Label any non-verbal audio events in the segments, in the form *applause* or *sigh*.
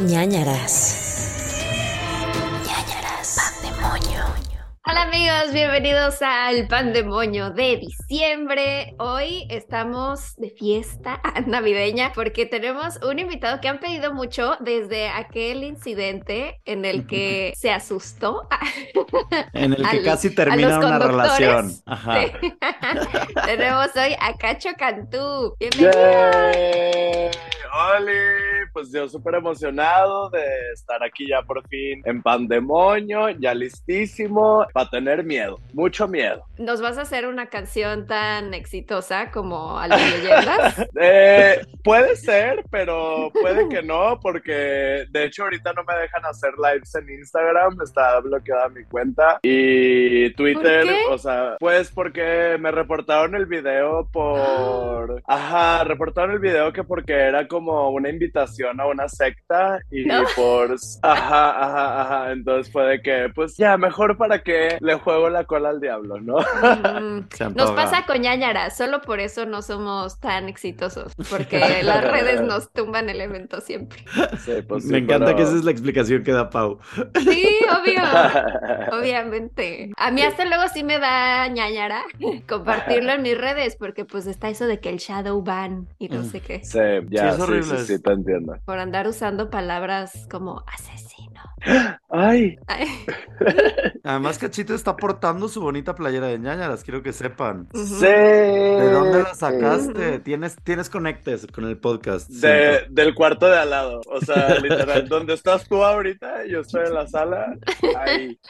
ñañaras. Hola amigos, bienvenidos al Pandemonio de diciembre. Hoy estamos de fiesta *laughs* navideña porque tenemos un invitado que han pedido mucho desde aquel incidente en el que se asustó. *laughs* En el que al- casi termina una relación. Ajá. Sí. *laughs* tenemos hoy a Cacho Cantú. Bienvenido. ¡Oli! Pues yo súper emocionado de estar aquí ya por fin en Pandemonio, ya listísimo para tener miedo, mucho miedo. ¿Nos vas a hacer una canción tan exitosa como a las leyendas? *laughs* Eh, puede ser, pero puede que no, porque de hecho ahorita no me dejan hacer lives en Instagram, está bloqueada mi cuenta y Twitter, ¿Por qué? o sea, pues porque me reportaron el video por... *gasps* Ajá, reportaron el video que porque era como una invitación a una secta y No. por... Ajá, ajá, ajá, entonces fue de que, pues ya, mejor para que le juego la cola al diablo, ¿no? Mm, Nos pasa con ñañara, solo por eso no somos tan exitosos, porque *laughs* las redes nos tumban el evento siempre. Sí, pues sí, Me encanta pero- que esa es la explicación que da Pau. Sí, obvio, *laughs* obviamente. A mí hasta luego sí me da ñañara *laughs* compartirlo en mis redes, porque pues está eso de que el shadow ban y no Mm. sé qué, Sí, ya, es sí, horrible. sí, sí, te entiendo. por andar usando palabras como asesino. Ay, Ay, *laughs* Además, Cachito está portando su bonita playera de ñañaras, quiero que sepan. sí. ¿De dónde la sacaste? Tienes, tienes conectes con el podcast. De, del cuarto de al lado. O sea, literal, donde estás tú ahorita, yo estoy en la sala. Ahí. *laughs*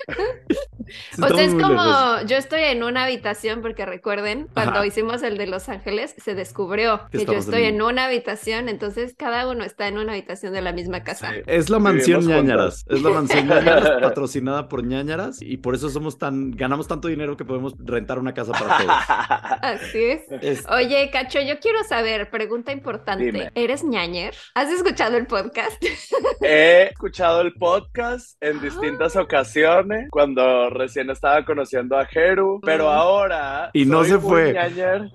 O sea, es como yo estoy en una habitación, porque recuerden, cuando Ajá. hicimos el de Los Ángeles, se descubrió Que yo estoy en- en una habitación, entonces cada uno está en una habitación de la misma casa. Sí. Es la mansión ñañaras. Es la mansión ñañaras *laughs* patrocinada por ñañaras y por eso somos tan, ganamos tanto dinero que podemos rentar una casa para todos. *laughs* Así es. Es- Oye, Cacho, yo quiero saber, pregunta importante, Dime. ¿eres ñañer? ¿Has escuchado el podcast? *laughs* He escuchado el podcast en distintas ocasiones, cuando recién estaba conociendo a Jeru, pero Mm. ahora. Y no soy se un fue. ñañer.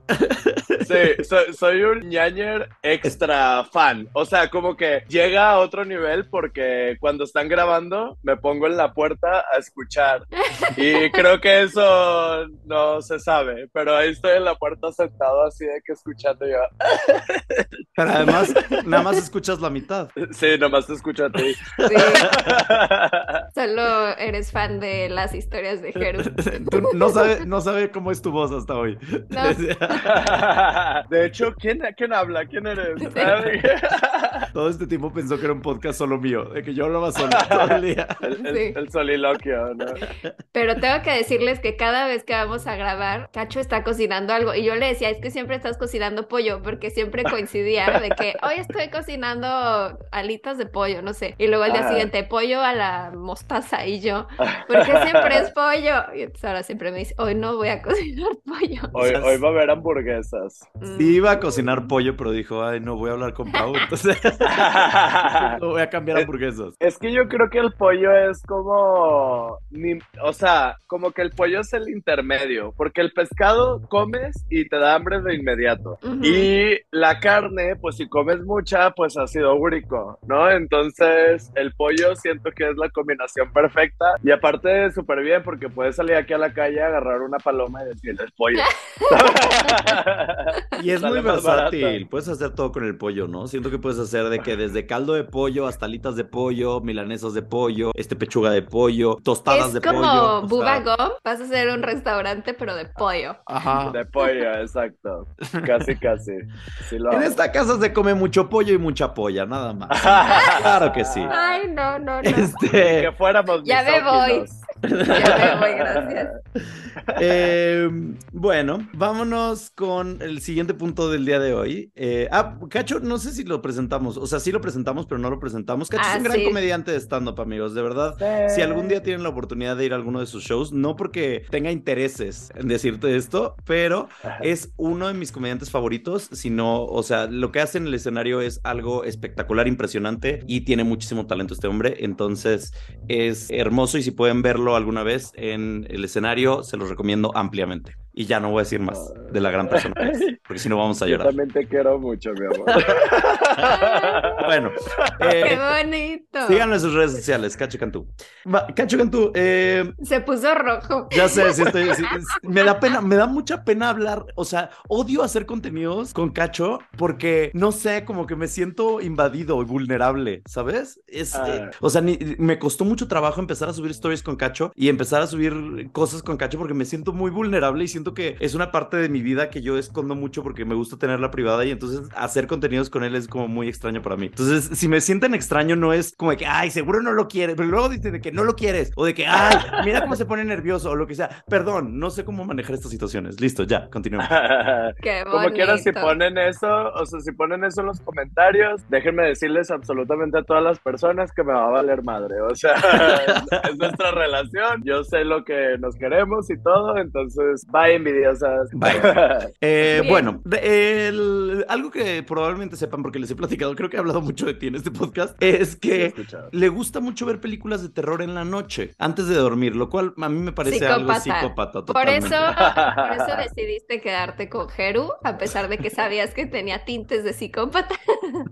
Sí, soy, soy un ñañer extra fan. O sea, como que llega a otro nivel porque cuando están grabando me pongo en la puerta a escuchar. Y creo que eso no se sabe, pero ahí estoy en la puerta sentado así de que escuchando yo. Pero además, nada más escuchas la mitad. Sí, nomás te escucho a ti. Sí, solo eres fan de las historias de Jeru. Tú no sabe, no sabe cómo es tu voz hasta hoy. No. De hecho, ¿quién, quién habla? ¿Quién eres? Todo este tiempo pensó que era un podcast solo mío, de que yo hablaba solo *laughs* todo el *laughs* día. El, el- Sí. el soliloquio, ¿no? *laughs* Pero tengo que decirles que cada vez que vamos a grabar, Cacho está cocinando algo. Y yo le decía, es que siempre estás cocinando pollo, porque siempre coincidía de que *laughs* hoy estoy cocinando alitas de pollo, no sé. Y luego al día Ajá. siguiente, pollo a la mostaza. Y yo, porque siempre es pollo. Y entonces ahora siempre me dice, hoy no voy a cocinar pollo. Hoy, sea, hoy va a haber hamburguesas. Mm. Sí iba a cocinar pollo, pero dijo, ay, no voy a hablar con Pau, entonces no voy a cambiar hamburguesas. Es que yo creo que el pollo es como, ni- o sea, como que el pollo es el intermedio, porque el pescado comes y te da hambre de inmediato. Ujú. Y la carne, pues si comes mucha, pues ácido úrico, ¿no? Entonces el pollo siento que es la combinación perfecta y aparte súper bien porque puedes salir aquí a la calle, agarrar una paloma y decir, es pollo. *laughs* Y es Sale muy versátil, puedes hacer todo con el pollo, ¿no? Siento que puedes hacer de que desde caldo de pollo hasta alitas de pollo, milanesas de pollo, este pechuga de pollo, tostadas Es de como pollo. o Bubba sea, Gump, vas a hacer un restaurante, pero de pollo. Ajá. *laughs* De pollo, exacto. Casi, casi. Sí lo En hago. esta casa se come mucho pollo y mucha polla, nada más. *laughs* Claro que sí. Ay, no, no, no. Este, Que fuéramos Ya me voy. Misóginos. Ya me voy, gracias. eh, bueno, vámonos con el siguiente punto del día de hoy. Eh, ah, Cacho, no sé si lo presentamos. O sea, sí lo presentamos, pero no lo presentamos. Cacho Ah, es un gran sí. comediante de stand-up, amigos. De verdad, si algún día tienen la oportunidad de ir a alguno de sus shows, no porque tenga intereses en decirte esto, pero es uno de mis comediantes favoritos, sino, o sea, lo que hace en el escenario es algo espectacular, impresionante y tiene muchísimo talento este hombre, entonces es hermoso y si pueden verlo alguna vez en el escenario, se los recomiendo ampliamente. Y ya no voy a decir más de la gran persona que es, porque si no vamos a Yo llorar. también te quiero mucho, mi amor. *laughs* Bueno, ¡Qué eh, bonito! síganlo en sus redes sociales, Cacho Cantú. Va, Cacho Cantú, eh, Se puso rojo. Ya sé, sí estoy. sí, me da pena, me da mucha pena hablar. O sea, odio hacer contenidos con Cacho porque no sé, como que me siento invadido y vulnerable, ¿sabes? Es, Ah. eh, o sea, ni- me costó mucho trabajo empezar a subir stories con Cacho y empezar a subir cosas con Cacho porque me siento muy vulnerable y siento que es una parte de mi vida que yo escondo mucho porque me gusta tenerla privada y entonces hacer contenidos con él es como muy extraño para mí. Entonces, si me sienten extraño, no es como de que, ay, seguro no lo quieres, pero luego dicen de que no lo quieres o de que, ay, mira cómo se pone nervioso o lo que sea. Perdón, no sé cómo manejar estas situaciones. Listo, ya, continuemos. *laughs* ¡Qué bonito! Como quieras, si ponen eso, o sea, si ponen eso en los comentarios, déjenme decirles absolutamente a todas las personas que me va a valer madre. O sea, *laughs* es nuestra relación. Yo sé lo que nos queremos y todo, entonces, bye, envidiosas. *laughs* Bye. Eh, bueno, de- el- algo que probablemente sepan porque les he platicado, creo que he hablado mucho de ti en este podcast, es que le gusta mucho ver películas de terror en la noche, antes de dormir, lo cual a mí me parece algo Psicópata. psicópata. Por Totalmente. eso, *laughs* por eso decidiste quedarte con Jeru, a pesar de que sabías que tenía tintes de psicópata.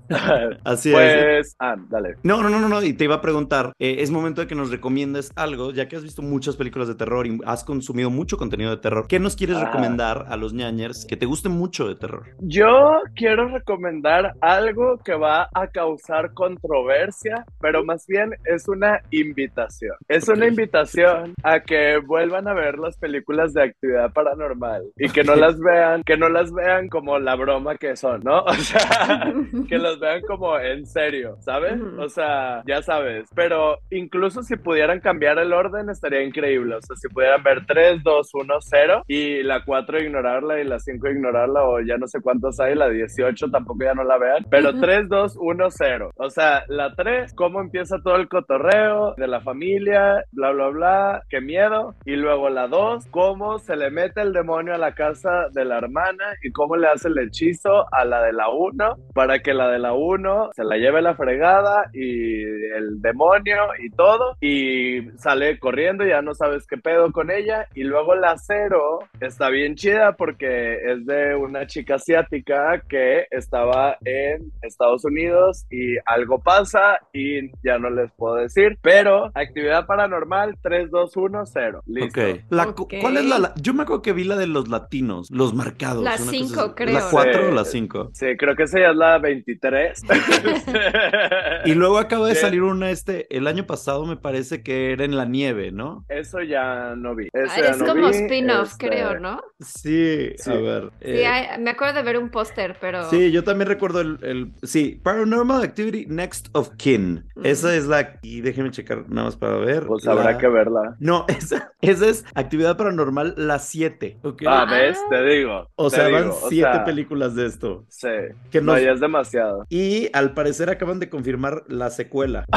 *laughs* Así es. Pues, ah, dale. No, no, no, no, no, y te iba a preguntar, eh, es momento de que nos recomiendes algo, ya que has visto muchas películas de terror y has consumido mucho contenido de terror. ¿Qué nos quieres Ah. recomendar a los ñañers que te guste mucho de terror? Yo quiero recomendar algo que va a causar controversia, pero más bien es una invitación. Es una Ok. invitación a que vuelvan a ver las películas de actividad paranormal y que no *laughs* las vean, que no las vean como la broma que son, ¿no? *laughs* O sea, *laughs* que las vean como en serio, ¿sabes? O sea, ya sabes, pero incluso si pudieran cambiar el orden estaría increíble, o sea, si pudieran ver 3, 2, 1, 0 y la 4 ignorarla y la 5 ignorarla o ya no sé cuántos hay, la 18 tampoco ya no la vean, pero Ujú. 3, 2, 1, 0. O sea, la 3, cómo empieza todo el cotorreo de la familia, bla, bla, bla, qué miedo. Y luego la 2, cómo se le mete el demonio a la casa de la hermana y cómo le hace el hechizo a la de la 1 para que la de la 1 se la lleve la fregada y el demonio y todo y sale corriendo, ya no sabes qué pedo con ella. Y luego la 0 está bien chida porque es de una chica asiática que estaba en Estados Unidos y algo pasa y ya no les puedo decir, pero actividad paranormal 3, 2, 1, 0. Listo. Ok. La cu- Ok. ¿Cuál es la, la- Yo me acuerdo que vi la de los latinos, los marcados. La una cosa cinco, así. creo, ¿La ¿no? 4 o la 5? Sí, creo que esa ya es la 23. *laughs* Y luego acaba de Sí. salir una este, el año pasado me parece que era en la nieve, ¿no? Eso ya no vi. Eso Ah, ya es no como spin-off, este, creo, ¿no? Sí, Sí. a ver. Sí, eh, hay- me acuerdo de ver un póster, pero... Sí, yo también recuerdo el, el- Sí, Paranormal Activity Next of Kin. Mm. Esa es la. Y déjeme checar nada más para ver. Pues habrá la- que verla. No, *laughs* esa, esa es Actividad Paranormal la 7. ¿ok? Ah, Ah. ¿ves? Te digo. o te sea, digo, van o 7 sea, películas de esto. Sí. Que No, ya es demasiado. Y al parecer acaban de confirmar la secuela. *laughs*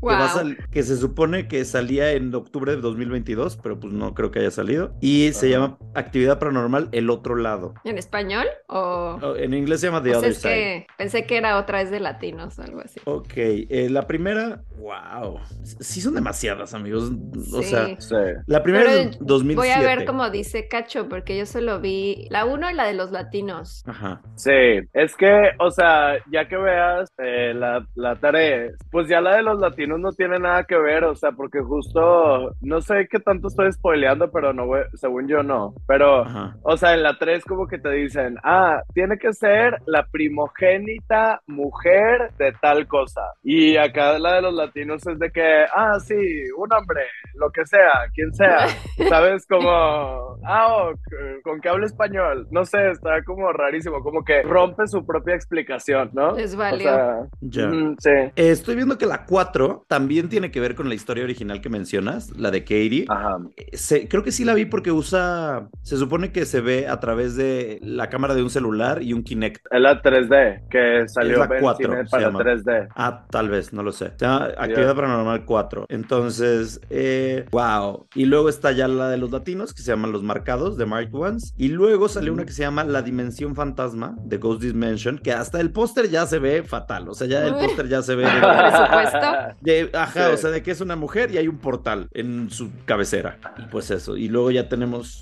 Que, a Wow. sal- que se supone que salía en octubre de 2022, pero pues no creo que haya salido. Y se Ajá. Llama Actividad Paranormal El Otro Lado. ¿En español? O... Oh, En inglés se llama The o sea, Other es Side. que pensé que era otra vez de latinos o algo así. Ok, eh, la primera, wow, sí son demasiadas, amigos. O Sí. sea, Sí. la primera Pero es 2007. Voy a ver cómo dice Cacho, porque yo solo vi la uno y la de los latinos. Ajá. Sí, es que, o sea, ya que veas eh, la, la tarea, pues ya la de los latinos no tiene nada que ver, o sea, porque justo, no sé qué tanto estoy spoileando, pero no, voy- según yo no, pero, Ajá. o sea, en la 3 como que te dicen, ah, tiene que ser la primogénita mujer de tal cosa, y acá la de los latinos es de que, ah, sí, un hombre, lo que sea, quien sea, *laughs* ¿sabes? Como, ah, oh, con que habla español, no sé, está como rarísimo, como que rompe su propia explicación, ¿no? Les O valió. sea, Ya. mm, sí. Eh, estoy viendo que la 4 también tiene que ver con la historia original que mencionas, la de Katie. Ajá. Eh, se- creo que sí la vi porque usa, se supone que se ve a través de la cámara de un celular y un Kinect. Es la 3D, que salió la en 4, cine se para llama. 3D. Ah, tal vez, no lo sé. Se llama Actividad Ya. Paranormal 4. Entonces, eh, wow. Y luego está ya la de los latinos, que se llaman Los Marcados, de Mark Ones. Y luego salió una que se llama La Dimensión Fantasma, de Ghost Dimension, que hasta el póster ya se ve fatal. O sea, ya el póster ya se ve... *laughs* de- Presupuesto. de- ajá, Sí. o sea, de que es una mujer y hay un portal en su cabecera. Y pues eso. Y luego ya tenemos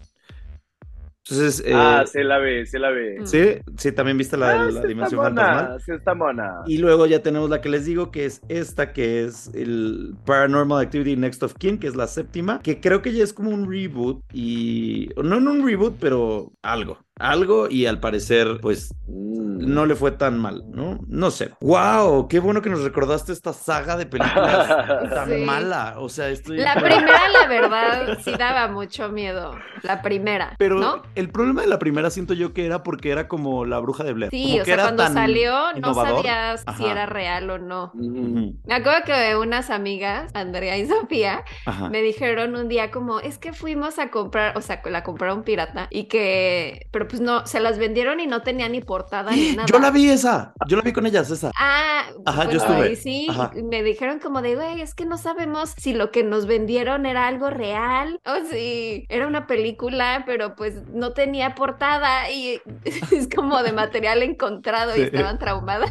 Entonces, eh, Ah, sí la vi, sí la vi. Mm. sí, sí, también viste la Ah, la sí dimensión mona, fantasmal. Sí está mona. Y luego ya tenemos la que les digo, que es esta, que es el Paranormal Activity Next of Kin, que es la séptima, que creo que ya es como un reboot y... No en un reboot, pero algo. Algo y al parecer, pues, Mm. no le fue tan mal, ¿no? No sé. ¡Wow! Qué bueno que nos recordaste esta saga de películas *laughs* tan Sí. mala. O sea, estoy... La primera, la verdad, sí daba mucho miedo. La primera, Pero ¿no? el problema de la primera siento yo que era porque era como la bruja de Blair. Sí, como o que sea, era cuando salió no sabías si era real o no. Mm. Me acuerdo que unas amigas, Andrea y Sofía, Ajá. me dijeron un día como, es que fuimos a comprar, o sea, la compraron pirata y que, pero pues no, se las vendieron y no tenía ni portada ni *gasps* nada. Yo la vi esa. Yo la vi con ellas, esa. Ah, Ajá, yo estuve. ahí sí, Ajá. me dijeron como de, güey, es que no sabemos si lo que nos vendieron era algo real o si era una película, pero pues no tenía portada y *laughs* es como de material encontrado y estaban traumadas.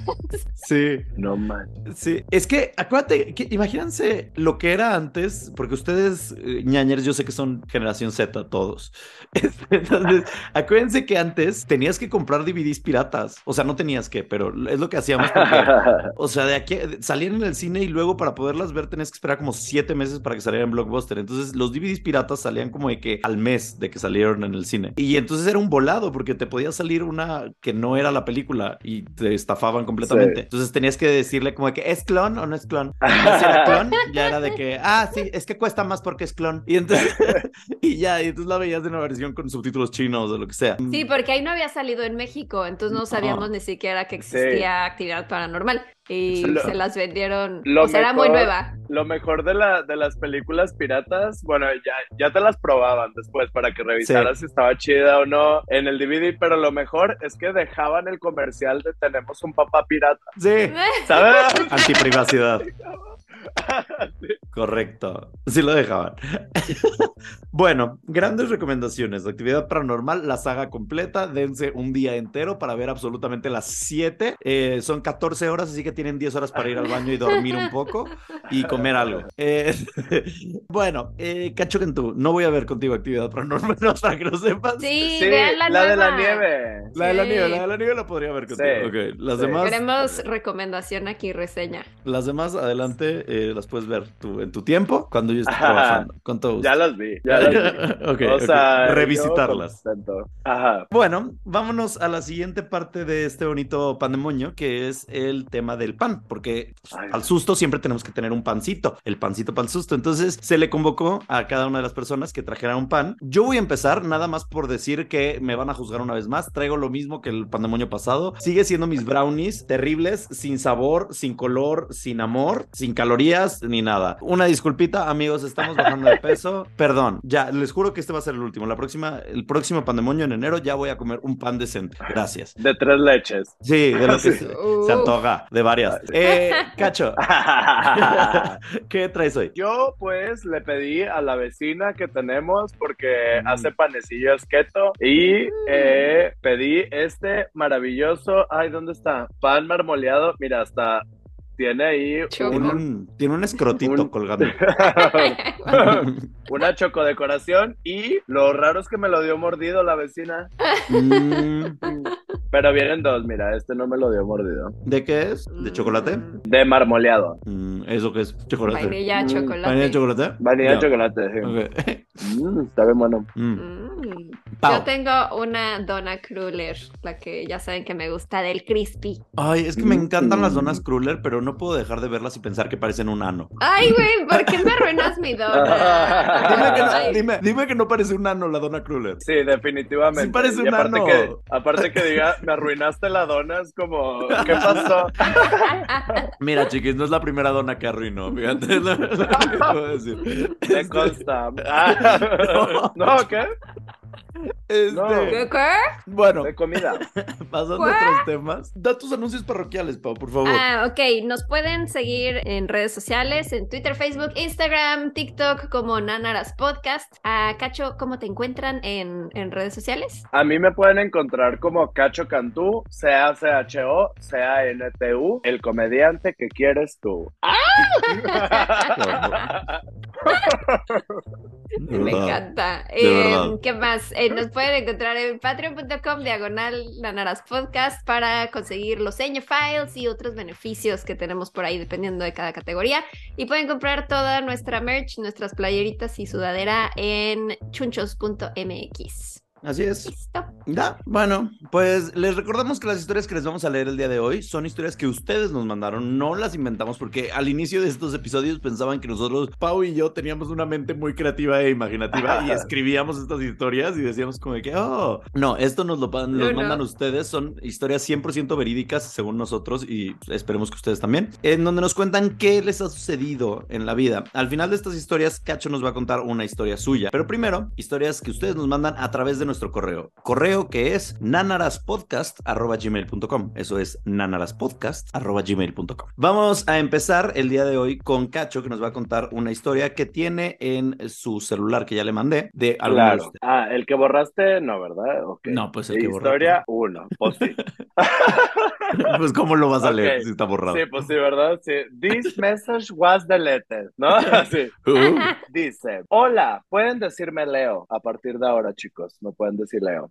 Sí. No man. Sí, es que acuérdate, que, imagínense lo que era antes, porque ustedes, eh, ñañeres, yo sé que son generación Z todos. *laughs* Entonces, acuérdense que antes tenías que comprar DVDs piratas. O sea, no tenías que, pero es lo que hacíamos porque, *laughs* o sea, de aquí salían en el cine y luego para poderlas ver tenías que esperar como siete meses para que salieran en Blockbuster. Entonces, los DVDs piratas salían como de que al mes de que salieron en el cine. Y entonces era un volado porque te podía salir una que no era la película y te estafaban completamente. Sí. Entonces tenías que decirle como de que es clon o no es clon. Si era *laughs* clon, ya era de que, ah, sí, es que cuesta más porque es clon. Y entonces, *laughs* y ya, y entonces la veías de una versión con subtítulos chinos o lo que sea. Sí, porque ahí no había salido en México, entonces no sabíamos No. ni siquiera que existía actividad paranormal y Lo- se las vendieron, lo o sea, era muy mejor- nueva. Lo mejor de, la, de las películas piratas, bueno, ya, ya te las probaban después para que revisaras si estaba chida o no en el DVD, pero lo mejor es que dejaban el comercial de tenemos un papá pirata, Sí, ¿sabes? *laughs* antiprivacidad. *laughs* Correcto. Sí lo dejaban. *laughs* bueno, grandes recomendaciones. de Actividad paranormal, la saga completa. Dense un día entero para ver absolutamente las 7. Eh, son 14 horas, así que tienen 10 horas para ir al baño y dormir un poco y comer algo. Eh, *laughs* bueno, eh, Cacho Cantú, no voy a ver contigo actividad paranormal, *laughs* no, para que lo sepas. Sí, Sí, vean la, la de la nieve. La de la Sí. nieve, la de la nieve la podría ver contigo. Sí. Ok, las Sí. demás. Queremos recomendación aquí, reseña. Las demás, adelante, eh, las puedes ver tú, en tu tiempo cuando yo esté trabajando. Con todo gusto. Ya las vi, ya las vi. *laughs* O sea, Revisitarlas. Ajá. Bueno, vámonos a la siguiente parte de este bonito pandemonio, que es el tema del pan, porque Ay. al susto siempre tenemos que tener un pancito, el pancito para el susto. Entonces se le convocó a cada una de las personas que trajera un pan. Yo voy a empezar nada más por decir que me van a juzgar una vez más. Traigo lo mismo que el pandemonio pasado. Sigue siendo mis brownies terribles, sin sabor, sin color, sin amor, sin calorías ni nada. Una disculpita, amigos, estamos bajando de peso. *laughs* Perdón, ya les juro que este va a ser el último. La próxima, el próximo pandemonio en enero ya voy a comer un pan decente. Gracias. De tres leches. Sí, de lo que se, se antoja, de varias. Eh, Cacho, *laughs* *laughs* ¿qué traes hoy? Yo pues le pedí a la vecina que tenemos porque Mm. hace panecillos keto y eh, pedí este maravilloso, ay, ¿dónde está? Pan marmoleado, mira, hasta tiene ahí Choco. Tiene un- un, tiene un escrotito Un- colgando. *laughs* una chocodecoración y lo raro es que me lo dio mordido la vecina, Mm, *laughs* pero vienen dos, mira, este no me lo dio mordido, ¿De qué es? ¿De chocolate? Mm, de marmoleado, Mm, ¿Eso qué es? ¿Chocolate? Vainilla, Mm, chocolate. ¿Vainilla de chocolate? vanilla Ya. chocolate, sí. Ok. *laughs* Mm, está bien bueno. Mm. Mm. Yo tengo una dona cruller, la que ya saben que me gusta del crispy. Ay, es que me encantan las donas Kruller, pero no puedo dejar de verlas y pensar que parecen un ano. Ay, güey, *laughs* ¿por qué me arruinas mi dona? *laughs* Dime que, no, dime, dime que no parece un ano la dona Kruller. Sí, definitivamente. Sí parece Y un aparte ano. que, aparte que diga, me arruinaste la dona, es como, ¿qué *laughs* pasó? Mira, chiquis, no es la primera dona que arruinó, fíjate. lo- lo que puedo decir. Te consta. *laughs* Ah, *laughs* no, ¿qué? Este, No. ¿Qué, qué? Bueno, De comida. *laughs* pasando a otros temas. Da tus anuncios parroquiales, Pau, por favor. Ah, ok. Nos pueden seguir en redes sociales, en Twitter, Facebook, Instagram, TikTok, como Nanaras Podcast. Ah, Cacho, ¿cómo te encuentran en, en redes sociales? A mí me pueden encontrar como Cacho Cantú, C-A-C-H-O, C-A-N-T-U, el comediante que quieres tú. *laughs* *laughs* De Me verdad. encanta. Eh, verdad. ¿Qué más? Eh, nos pueden encontrar en patreon.com diagonal Nanaras Podcast para conseguir los seño files y otros beneficios que tenemos por ahí dependiendo de cada categoría. Y pueden comprar toda nuestra merch, nuestras playeritas y sudadera en chunchos.mx. Así es. Listo. Ya, bueno, pues les recordamos que las historias que les vamos a leer el día de hoy son historias que ustedes nos mandaron, no las inventamos porque al inicio de estos episodios pensaban que nosotros, Pau y yo, teníamos una mente muy creativa e imaginativa y *laughs* escribíamos estas historias y decíamos como de que, oh, no, esto nos lo nos No, no. mandan ustedes, son historias 100% verídicas según nosotros y esperemos que ustedes también, en donde nos cuentan qué les ha sucedido en la vida. Al final de estas historias, Cacho nos va a contar una historia suya, pero primero, historias que ustedes nos mandan a través de nuestro correo. Correo que es nanaraspodcast.gmail.com. Eso es nanaraspodcast.gmail.com. Vamos a empezar el día de hoy con Cacho, que nos va a contar una historia que tiene en su celular que ya le mandé de Claro. Ah, el que borraste, no, ¿verdad? Ok. No, pues el que borré. Historia 1. Pues sí. *laughs* Pues, ¿cómo lo vas a leer si está borrado? Sí, pues sí, ¿verdad? Sí. This message was deleted, ¿no? *laughs* Sí. Uh, Dice, hola, pueden decirme Leo a partir de ahora, chicos, no pueden decir Leo.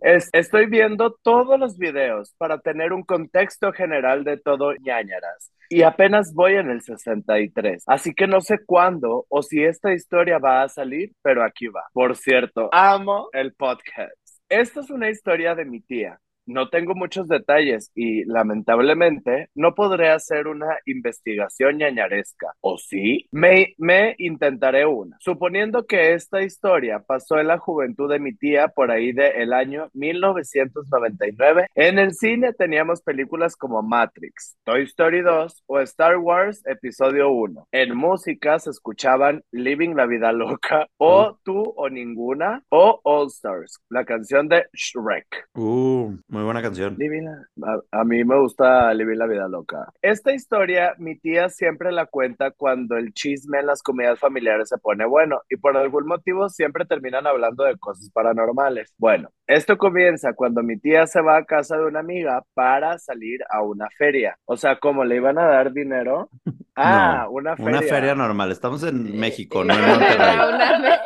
Es, estoy viendo todos los videos para tener un contexto general de todo ñañaras. Y apenas voy en el 63. Así que no sé cuándo o si esta historia va a salir, pero aquí va. Por cierto, amo el podcast. Esta es una historia de mi tía. No tengo muchos detalles y lamentablemente no podré hacer una investigación ñañaresca. ¿O sí? Me, me intentaré una. Suponiendo que esta historia pasó en la juventud de mi tía por ahí del año 1999, en el cine teníamos películas como Matrix, Toy Story 2 o Star Wars Episodio 1. En música se escuchaban Living la Vida Loca o Tú o Ninguna o All Stars, la canción de Shrek. Uh, muy buena canción. Living la- a, a mí me gusta Living la Vida Loca. Esta historia mi tía siempre la cuenta cuando el chisme en las comidas familiares se pone bueno y por algún motivo siempre terminan hablando de cosas paranormales. Bueno, esto comienza cuando mi tía se va a casa de una amiga para salir a una feria. O sea, como le iban a dar dinero. *laughs* Ah, una feria. Una feria normal. Estamos en México, no en *laughs* Monterrey. una-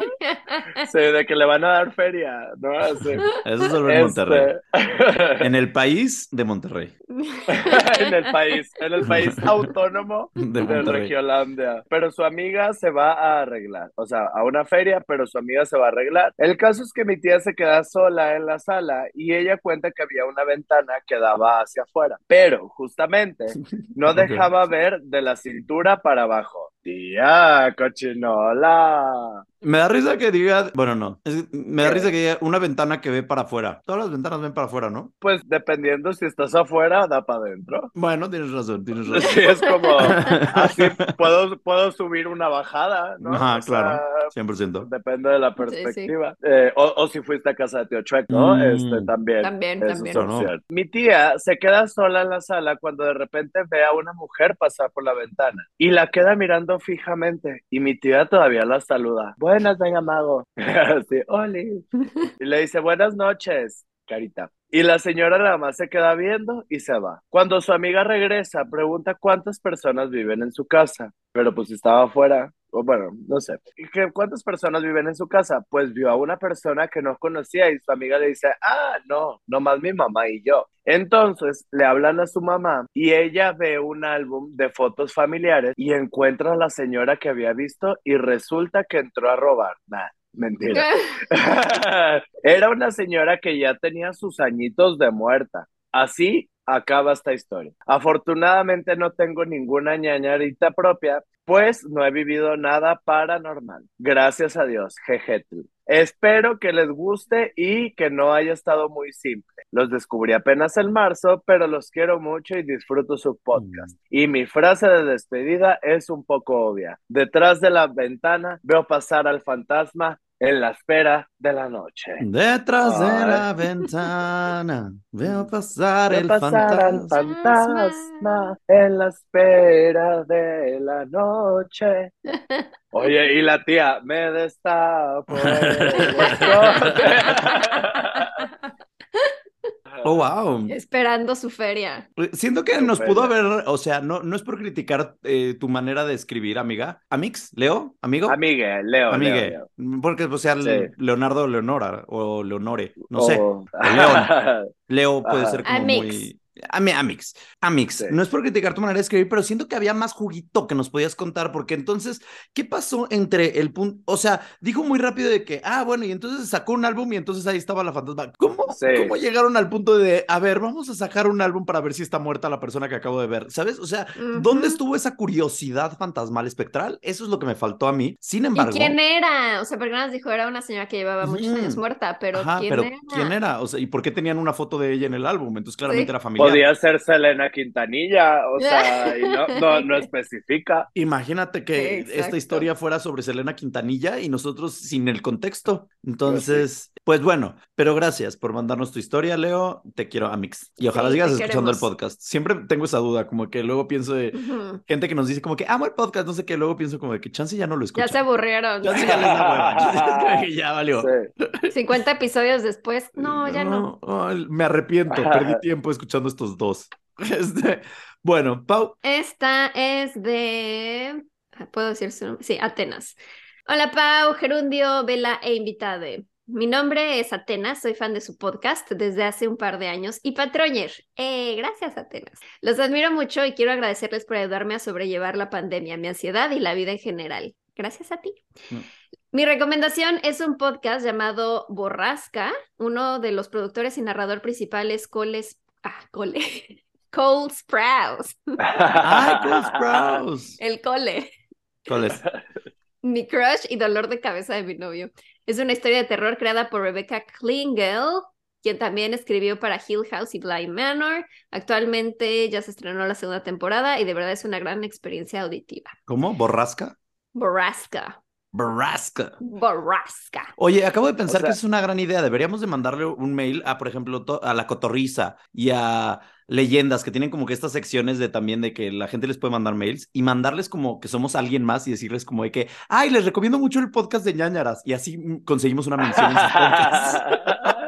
Sí, de que le van a dar feria, ¿no? Así. Eso es solo en Monterrey. Este- En el país de Monterrey. *laughs* en el país, en el país autónomo De de Monterrey. Regiolandia. Pero su amiga se va a arreglar, o sea, a una feria, pero su amiga se va a arreglar. El caso es que mi tía se queda sola en la sala y ella cuenta que había una ventana que daba hacia afuera, pero justamente *laughs* no dejaba ver de la cintura para abajo. Tía, cochinola. Me da risa que diga, bueno, no, es- me da risa que diga una ventana que ve para afuera. Todas las ventanas ven para afuera, ¿no? Pues dependiendo si estás afuera, da para adentro. Bueno, tienes razón, tienes razón. Sí, es como *laughs* así puedo, puedo subir una bajada, ¿no? Ajá, O sea, claro, 100%. Depende de la perspectiva. Eh, o, o si fuiste a casa de Tío Chuec, ¿no? Mm. Este, también. También, Eso también. es opción. Mi tía se queda sola en la sala cuando de repente ve a una mujer pasar por la ventana y la queda mirando fijamente y mi tía todavía la saluda. Buenas, venga mago. *laughs* Así, Oli. *laughs* Y le dice buenas noches, carita. Y la señora nada más se queda viendo y se va. Cuando su amiga regresa, pregunta cuántas personas viven en su casa, pero pues estaba afuera. Bueno, no sé. ¿Y qué- ¿Cuántas personas viven en su casa? Pues vio a una persona que no conocía y su amiga le dice, ah, no, nomás mi mamá y yo. Entonces le hablan a su mamá y ella ve un álbum de fotos familiares y encuentra a la señora que había visto y resulta que entró a robar. Nah, mentira. *laughs* *laughs* Era una señora que ya tenía sus añitos de muerta. Así acaba esta historia. Afortunadamente no tengo ninguna ñañarita propia, pues no he vivido nada paranormal. Gracias a Dios, jejetl. Espero que les guste y que no haya estado muy simple. Los descubrí apenas en marzo, pero los quiero mucho y disfruto su podcast. Y mi frase de despedida es un poco obvia. Detrás de la ventana veo pasar al fantasma en la espera de la noche. Detrás de Ay. la ventana veo pasar Veo el pasar al fantasma. fantasma en la espera de la noche. *laughs* Oye, y la tía, me destapo. *laughs* *laughs* Oh, wow. esperando su feria. Siento que Su nos pudo haber, o sea, no, no es por criticar eh, tu manera de escribir, amiga. ¿Amix? ¿Leo? ¿Amigo? Amigue, Leo, Amigue. Leo, Porque, o sea, Sí. Leonardo o Leonora o Leonore, no sé. León. *laughs* Leo puede Ajá. ser como Amix. muy... Ami- Amix, Amix, Sí. no es por criticar tu manera de escribir, pero siento que había más juguito que nos podías contar, porque entonces, ¿qué pasó entre el punto? O sea, dijo muy rápido de que, ah, bueno, y entonces sacó un álbum y entonces ahí estaba la fantasma. ¿Cómo, Sí. ¿Cómo llegaron al punto de, a ver, vamos a sacar un álbum para ver si está muerta la persona que acabo de ver? ¿Sabes? O sea, ¿dónde estuvo esa curiosidad fantasmal espectral? Eso es lo que me faltó a mí. Sin ¿Y embargo, quién era? O sea, porque nos dijo, era una señora que llevaba muchos años muerta, pero Ajá, ¿quién pero era? ¿quién era? O sea, ¿y por qué tenían una foto de ella en el álbum? Entonces, claramente Sí. era familiar. Podía ser Selena Quintanilla, o sea, y no, no, no *laughs* especifica. Imagínate que Exacto. esta historia fuera sobre Selena Quintanilla y nosotros sin el contexto. Entonces, pues bueno, pero gracias por mandarnos tu historia, Leo. Te quiero, Amix. Y ojalá Sí, sigas escuchando el podcast. Siempre tengo esa duda, como que luego pienso de gente que nos dice como que amo el podcast, no sé qué, luego pienso como de que chance ya no lo escucha. Ya se aburrieron. Chance *laughs* ya les da hueva. Ya valió. Sí. 50 episodios después, no, ya no. ay, me arrepiento, perdí *laughs* tiempo escuchando estos dos. *laughs* Este, bueno, Pau, Esta es de. ¿Puedo decir su nombre? Sí, Atenas. Hola, Pau, Gerundio, Vela e invitade. Mi nombre es Atenas, soy fan de su podcast desde hace un par de años y patroñer. Eh, gracias, Atenas. Los admiro mucho y quiero agradecerles por ayudarme a sobrellevar la pandemia, mi ansiedad y la vida en general. Gracias a ti. Mm. Mi recomendación es un podcast llamado Borrasca. Uno de los productores y narrador principal es Cole, ah, Cole, *laughs* Cole Sprouse. ¡ay, *laughs* Cole Sprouse! El Cole. ¿Cuál es? Mi crush y dolor de cabeza de mi novio. Es una historia de terror creada por Rebecca Klingel, quien también escribió para Hill House y Blind Manor. Actualmente ya se estrenó la segunda temporada y de verdad es una gran experiencia auditiva. ¿Cómo? ¿Borrasca? Borrasca. Borrasca. Borrasca. Oye, acabo de pensar sea- que es una gran idea. Deberíamos de mandarle un mail a, por ejemplo, a la cotorriza y a leyendas que tienen como que estas secciones de también de que la gente les puede mandar mails y mandarles como que somos alguien más y decirles como de que, ay, les recomiendo mucho el podcast de ñañaras y así conseguimos una mención en sus podcasts.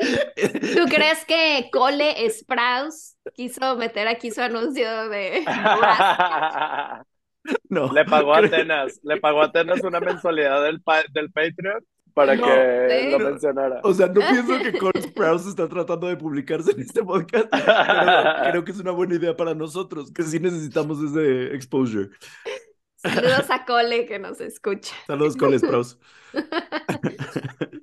*laughs* ¿Tú crees que Cole Sprouse quiso meter aquí su anuncio de? *laughs* *laughs* no. Le pagó a Atenas, le pagó a Atenas una mensualidad del, pa- del Patreon para No, que lo mencionara. O sea, no pienso que Cole Sprouse está tratando de publicarse en este podcast, pero creo que es una buena idea para nosotros, que sí necesitamos ese exposure. Saludos a Cole que nos escucha. Saludos, Cole Sprouse.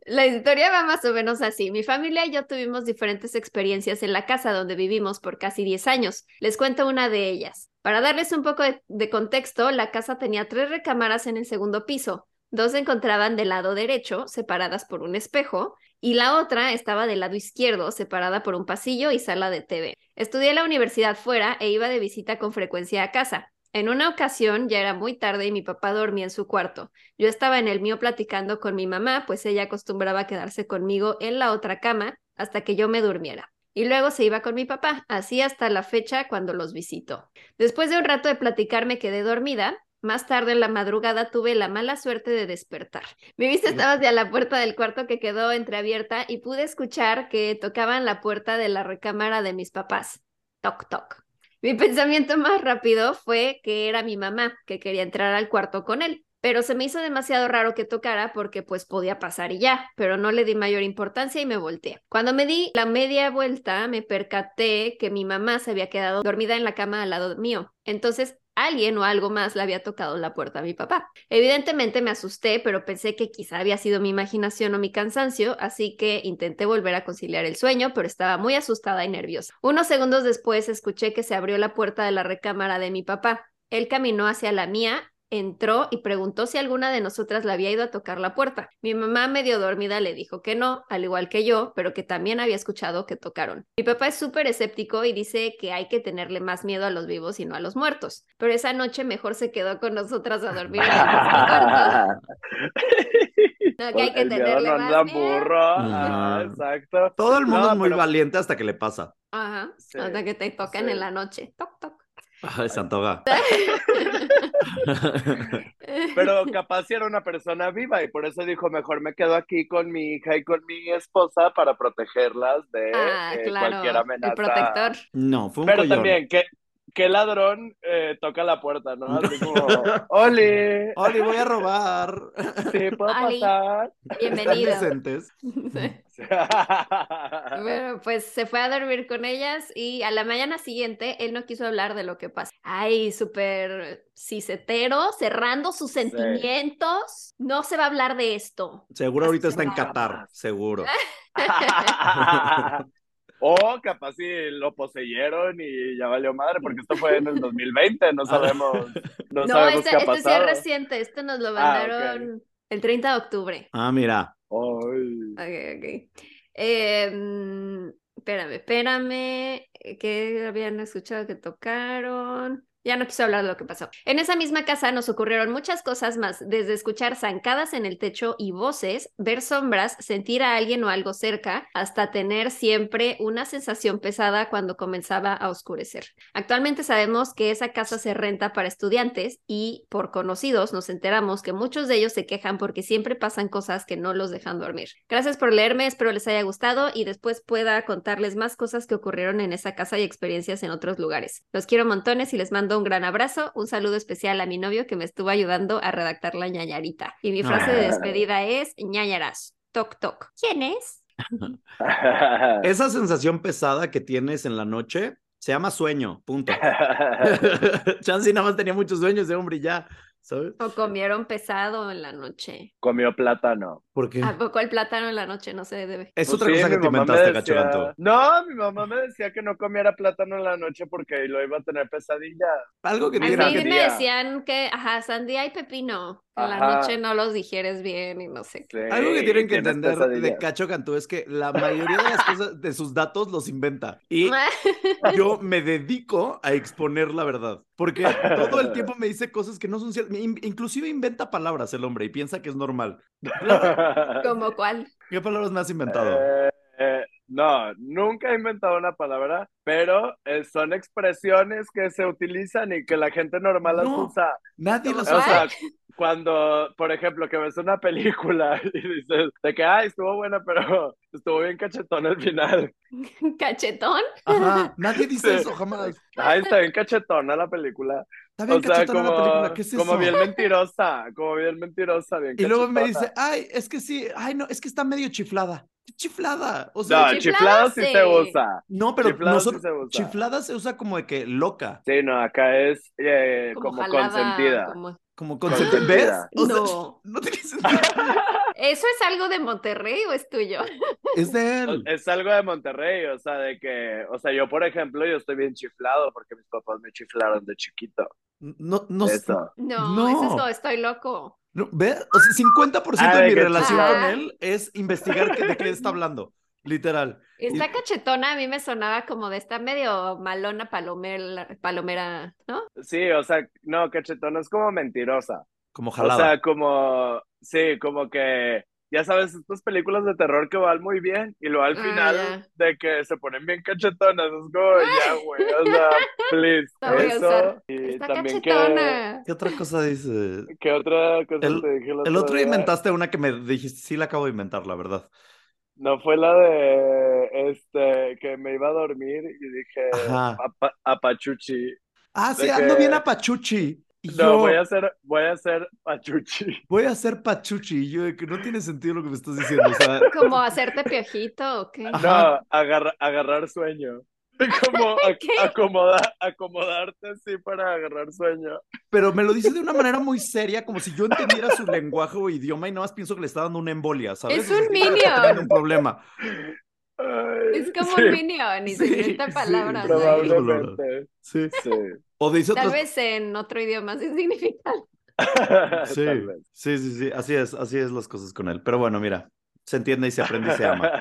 La historia va más o menos así. Mi familia y yo tuvimos diferentes experiencias en la casa donde vivimos por casi 10 años. Les cuento una de ellas. Para darles un poco de, contexto, la casa tenía tres recámaras en el segundo piso. Dos se encontraban del lado derecho, separadas por un espejo, y la otra estaba del lado izquierdo, separada por un pasillo y sala de TV. Estudié la universidad fuera e iba de visita con frecuencia a casa. En una ocasión ya era muy tarde y mi papá dormía en su cuarto. Yo estaba en el mío platicando con mi mamá, pues ella acostumbraba a quedarse conmigo en la otra cama hasta que yo me durmiera. Y luego se iba con mi papá, así hasta la fecha cuando los visito. Después de un rato de platicar me quedé dormida. Más tarde en la madrugada tuve la mala suerte de despertar. Mi vista estaba hacia la puerta del cuarto que quedó entreabierta y pude escuchar que tocaban la puerta de la recámara de mis papás. Toc, toc. Mi *laughs* pensamiento más rápido fue que era mi mamá, que quería entrar al cuarto con él, pero se me hizo demasiado raro que tocara porque pues podía pasar y ya, pero no le di mayor importancia y me volteé. Cuando me di la media vuelta, me percaté que mi mamá se había quedado dormida en la cama al lado mío. Entonces alguien o algo más le había tocado la puerta a mi papá. Evidentemente me asusté, pero pensé que quizá había sido mi imaginación o mi cansancio, así que intenté volver a conciliar el sueño, pero estaba muy asustada y nerviosa. Unos segundos después escuché que se abrió la puerta de la recámara de mi papá. Él caminó hacia la mía entró y preguntó si alguna de nosotras le había ido a tocar la puerta. Mi mamá, medio dormida, le dijo que no, al igual que yo, pero que también había escuchado que tocaron. Mi papá es súper escéptico y dice que hay que tenerle más miedo a los vivos y no a los muertos. Pero esa noche mejor se quedó con nosotras a dormir. *laughs* No, que hay que El miedo tenerle más miedo. exacto. Todo el mundo No, es muy pero- valiente hasta que le pasa. Ajá, Sí, hasta que te tocan sí. en la noche. Toc, toc. Ay, se antoja. *laughs* pero capaz si era una persona viva y por eso dijo, mejor me quedo aquí con mi hija y con mi esposa para protegerlas de Ah, eh, claro. cualquier amenaza. El protector. No, fue un Pero también, ¿qué, qué ladrón eh, toca la puerta, no? *laughs* Así como, ¡Oli! Oli, voy a robar. ¿Sí puedo Oli. pasar? Están Bienvenido. decentes. *laughs* *laughs* Bueno, pues se fue a dormir con ellas y a la mañana siguiente él no quiso hablar de lo que pasa. Ay, súper cisetero, cerrando sus sentimientos. No se va a hablar de esto. Seguro ahorita está en. Qatar, seguro. O capaz si lo poseyeron y ya valió madre, porque esto fue en el 2020, no sabemos, no, No, sabemos este, qué ha este sí es reciente. Este nos lo Ah, mandaron el 30 de octubre. Ah, mira. Ay. Ok, ok. Eh, mm, espérame, espérame. ¿Qué habían escuchado que tocaron? Ya no quiso hablar de lo que pasó. En esa misma casa nos ocurrieron muchas cosas más, desde escuchar zancadas en el techo y voces, ver sombras, sentir a alguien o algo cerca, hasta tener siempre una sensación pesada cuando comenzaba a oscurecer. Actualmente sabemos que esa casa se renta para estudiantes y por conocidos nos enteramos que muchos de ellos se quejan porque siempre pasan cosas que no los dejan dormir. Gracias por leerme, espero les haya gustado y después pueda contarles más cosas que ocurrieron en esa casa y experiencias en otros lugares. Los quiero montones y les mando un gran abrazo. Un saludo especial a mi novio que me estuvo ayudando a redactar la ñañarita. Y mi frase de despedida es ñañaras. Toc toc. ¿Quién es? *laughs* Esa sensación pesada que tienes en la noche se llama sueño, punto. *laughs* *laughs* Chansey nada más tenía muchos sueños de hombre y ya, ¿sabes? O comieron pesado en la noche. Comió plátano. ¿Por qué? ¿A poco el plátano en la noche no se debe? Es Pues otra sí, cosa que te inventaste, decía-. No, mi mamá me decía que no comiera plátano en la noche porque lo iba a tener pesadilla. Algo que A Ni tiene mí me decían que, ajá, sandía y pepino. En la noche no los digieres bien y no sé qué. Sí, Algo que tienen que entender de pesadillas. Cacho Cantú es que la mayoría de las cosas, de sus datos los inventa. Y *laughs* yo me dedico a exponer la verdad. Porque todo el tiempo me dice cosas que no son ciertas. In- Inclusive inventa palabras el hombre y piensa que es normal. *laughs* *laughs* ¿Como cuál? ¿Qué palabras me has inventado? Eh, eh, no, nunca he inventado una palabra, pero eh, son expresiones que se utilizan y que la gente normal las usa. Nadie las O usa. sea, cuando, por ejemplo, que ves una película *laughs* y dices de que, ay, estuvo buena, pero *laughs* estuvo bien cachetón al final. *laughs* ¿Cachetón? Ajá, nadie dice Sí. eso jamás. Ay, está bien cachetona la película. Está bien O sea, cachetona como, la película, ¿qué es eso? como bien mentirosa, como bien mentirosa, bien Y luego me dice, ay, es que sí, ay, no, es que está medio chiflada. ¿Qué chiflada? O sea, No, chiflada chiflado sí se usa. no, pero chiflado sí nosotros, se usa. chiflada se usa como de que loca, Sí, no, acá es eh, Como, como, jalada, consentida. como- como consentida. ¿Ves? O sea, No. *laughs* no tiene sentido. ¿Eso es algo de Monterrey o es tuyo? Es de él. Es algo de Monterrey, o sea, de que, o sea, yo, por ejemplo, yo estoy bien chiflado porque mis papás me chiflaron de chiquito. No, no, Eso. No, No. eso es estoy loco. no, ¿ves? O sea, 50% Ah, de de mi relación con él es investigar qué- de qué está hablando, literal. Esta Y- cachetona a mí me sonaba como de esta medio malona palomera, palomera, ¿no? Sí, o sea, no, cachetona es como mentirosa. Como O jalada. sea, como, sí, como que, ya sabes, estas películas de terror que van muy bien y luego al Ah, final de que se ponen bien cachetonas, es como, ya, güey, o sea, *laughs* please, eso. Y Está también que. ¿Qué otra cosa dice? ¿qué otra cosa El- te dije el El otro día? inventaste una que me dijiste, sí la acabo de inventar, la verdad. No fue la de, este, que me iba a dormir y dije, apachuchi. Ah, sí, ando que- bien a Pachuchi. Y No, yo voy a hacer, voy a hacer pachuchi. *laughs* voy a hacer Pachuchi. Y yo de que no tiene sentido lo que me estás diciendo. O sea, *laughs* Como hacerte piojito o qué. Ajá. No, agarra- agarrar sueño. *laughs* Como ac- *laughs* ¿Qué? acomoda- acomodarte así para agarrar sueño. pero me lo dice de una manera muy seria, como si yo entendiera su lenguaje o idioma y nada más pienso que le está dando una embolia, ¿sabes? Es un minion. un problema. Ay, Es como sí, un minion y se Sí, inventa sí, palabras. ahí. Probablemente. Sí. Sí. O dice Tal vez en otro idioma. *laughs* Sí, Tal vez. sí, sí, sí, así es, así es las cosas con él. Pero bueno, mira, se entiende y se aprende y se ama.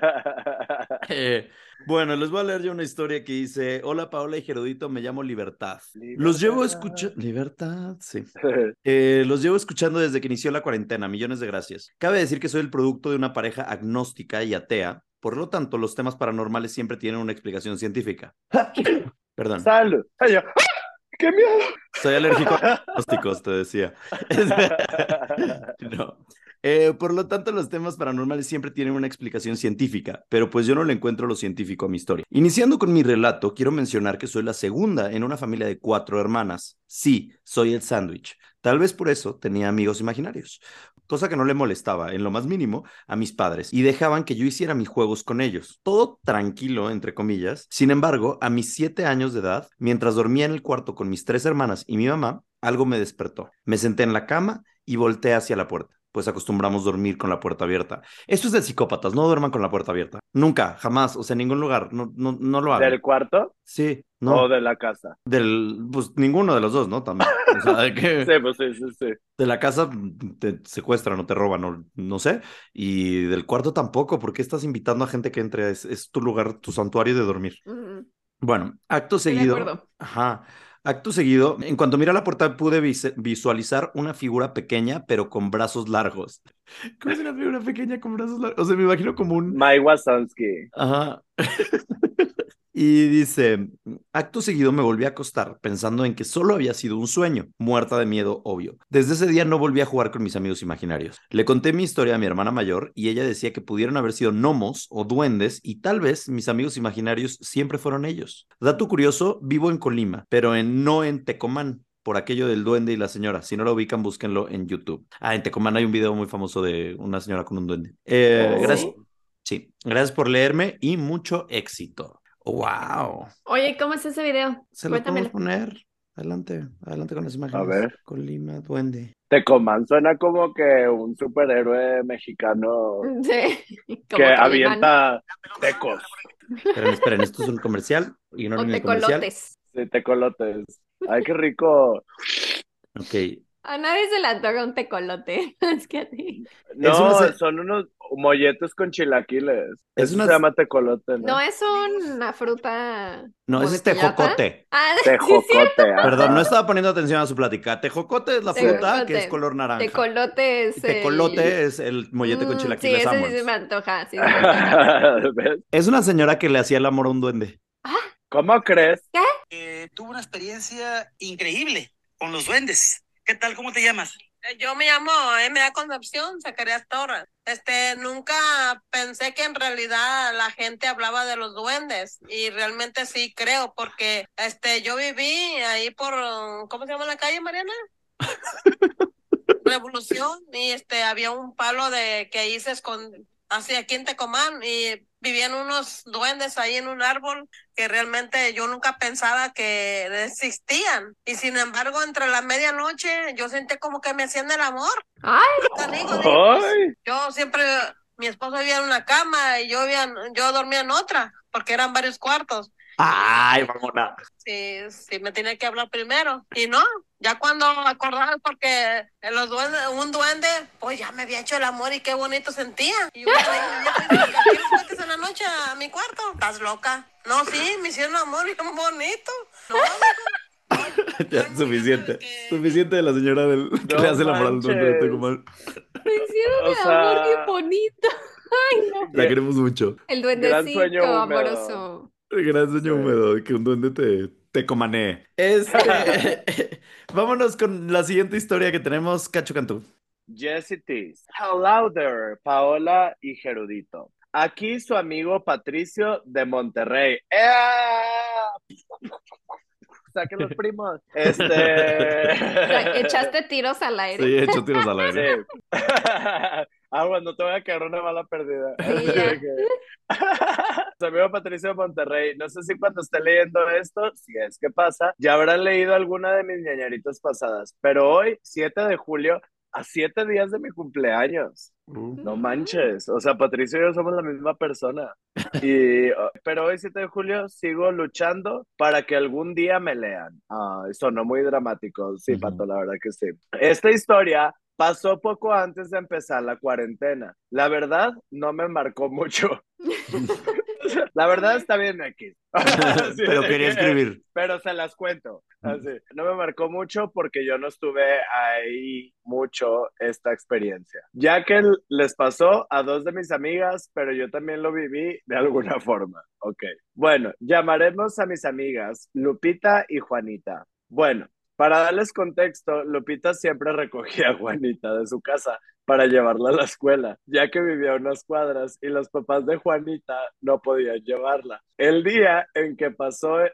Eh, bueno, les voy a leer yo una historia que dice, hola Paola y Gerudito, me llamo Libertad. Los llevo escuchando... Libertad, sí. *laughs* Eh, los llevo escuchando desde que inició la cuarentena, millones de gracias. Cabe decir que soy el producto de una pareja agnóstica y atea, por lo tanto, los temas paranormales siempre tienen una explicación científica. *laughs* Perdón. Salud. Ay, yo, ¡Qué miedo! Soy alérgico a plásticos, *laughs* te decía. no. Eh, por lo tanto, los temas paranormales siempre tienen una explicación científica, pero pues yo no le encuentro lo científico a mi historia. Iniciando con mi relato, quiero mencionar que soy la segunda en una familia de cuatro hermanas. Sí, soy el sándwich. Tal vez por eso tenía amigos imaginarios, cosa que no le molestaba en lo más mínimo a mis padres y dejaban que yo hiciera mis juegos con ellos. Todo tranquilo, entre comillas. Sin embargo, a mis siete años de edad, mientras dormía en el cuarto con mis tres hermanas y mi mamá, algo me despertó. Me senté en la cama y volteé hacia la puerta pues acostumbramos dormir con la puerta abierta. Esto es de psicópatas, no duerman con la puerta abierta. Nunca, jamás, o sea, en ningún lugar, no, no, no lo hagan. ¿Del cuarto? Sí, no. ¿O de la casa? Del, pues ninguno de los dos, ¿no? También. O sea, de que... *laughs* sí, pues sí, sí, sí. De la casa te secuestran o te roban, o no sé. Y del cuarto tampoco, porque estás invitando a gente que entre, es, es tu lugar, tu santuario de dormir. Uh -huh. Bueno, acto Estoy de seguido. acuerdo. Ajá. Acto seguido, en cuanto miré a la puerta, pude vis- visualizar una figura pequeña, pero con brazos largos. ¿Cómo es una figura pequeña con brazos largos? O sea, me imagino como un. Mike Wazowski. Ajá. *laughs* Y dice, acto seguido me volví a acostar pensando en que solo había sido un sueño, muerta de miedo, obvio. Desde ese día no volví a jugar con mis amigos imaginarios. Le conté mi historia a mi hermana mayor y ella decía que pudieron haber sido gnomos o duendes y tal vez mis amigos imaginarios siempre fueron ellos. Dato curioso, vivo en Colima, pero en, no en Tecomán. Por aquello del duende y la señora. Si no lo ubican, búsquenlo en YouTube. Ah, en Tecomán hay un video muy famoso de una señora con un duende. Eh, Oh. gracias. Sí, gracias por leerme y mucho éxito. Wow. Oye, ¿cómo es ese video? Se lo podemos poner. Adelante, adelante con las imágenes. ver. Colima, duende. Tecomán suena como que un superhéroe mexicano *laughs* Sí. que avienta tecos. Esperen, esperen, esto es un comercial. O Ignoren el comercial. tecolotes. Sí, tecolotes. Ay, qué rico. Ok. A nadie se le antoja un tecolote. *laughs* Es que a ti. No, son unos molletes con chilaquiles. Es Eso una- se llama tecolote, ¿no? No es una fruta. No, ¿Como ese es tejocote. Ah, *laughs* sí. Tejocote. Perdón, no estaba poniendo atención a su plática. Tejocote es la fruta Tejocote. que es color naranja. Tecolote es Y tecolote el... es el mollete con Mm, chilaquiles Sí, ese sí me antoja. Sí, se me antoja. Es una señora que le hacía el amor a un duende. ¿Cómo crees? Eh, tuve una experiencia increíble con los duendes. ¿Qué tal? ¿Cómo te llamas? Eh, Yo me llamo M.A. Concepción Zacarías Torres. Este, nunca pensé que en realidad la gente hablaba de los duendes y realmente sí creo porque este, yo viví ahí por, ¿cómo se llama la calle, Mariana? *laughs* Revolución y este, había un palo de que ahí se escondía, así aquí en Tecomán y vivían unos duendes ahí en un árbol que realmente yo nunca pensaba que existían. Y sin embargo, entre la medianoche yo sentí como que me hacían el amor. Ay, dije, pues, ¡Ay! yo siempre, mi esposo vivía en una cama y yo, vivía yo dormía en otra, porque eran varios cuartos. ¡Ay, vámonos! Sí, sí, me tenía que hablar primero. Y no, ya cuando acordaba, porque los duendes, un duende, pues ya me había hecho el amor y qué bonito sentía. Y yo le dije, "Ya fuiste- ¿a qué fuiste en la noche a mi cuarto? ¿Estás loca? No, sí, me hicieron amor bien bonito. No. *laughs* Ya, suficiente. Suficiente de la señora del que No le hace el amor al duende de me hicieron O el amor, qué sea- bonito. *laughs* Ay, no. La queremos mucho. El Gran duendecito amoroso. El gran sueño Sí. húmedo, que un duende te, te comanee. Este, *laughs* *laughs* vámonos con la siguiente historia que tenemos, Cacho Cantú. Jesse Tees. Hello there, Paola y Gerudito. Aquí su amigo Patricio de Monterrey. Saquen los primos. Este. O *laughs* sea, Echaste tiros al aire. Sí, he hecho tiros al aire. Sí. ah, bueno, no te voy a quedar una bala perdida. Sí, amigo Patricio de Monterrey. No sé si cuando esté leyendo esto, si es que pasa, ya habrán leído alguna de mis ñañaritas pasadas. Pero hoy, 7 de julio, a 7 días de mi cumpleaños. No manches, o sea, Patricio y yo somos la misma persona. *laughs* Y, uh, pero hoy 7 de julio sigo luchando para que algún día me lean. Ah, sonó muy dramático, sí, Ujú. Pato, la verdad que sí. Esta historia pasó poco antes de empezar la cuarentena. La verdad, no me marcó mucho. *laughs* La verdad está bien aquí. *laughs* Sí, Pero quería que- escribir. pero se las cuento. Así. No me marcó mucho porque yo no estuve ahí mucho esta experiencia. Ya que les pasó a dos de mis amigas, pero yo también lo viví de alguna *laughs* forma. Ok. Bueno, llamaremos a mis amigas Lupita y Juanita. Bueno, para darles contexto, Lupita siempre recogía a *laughs* Juanita de su casa para llevarla a la escuela, ya que vivía a unas cuadras y los papás de Juanita no podían llevarla. El día en que pasó, eh,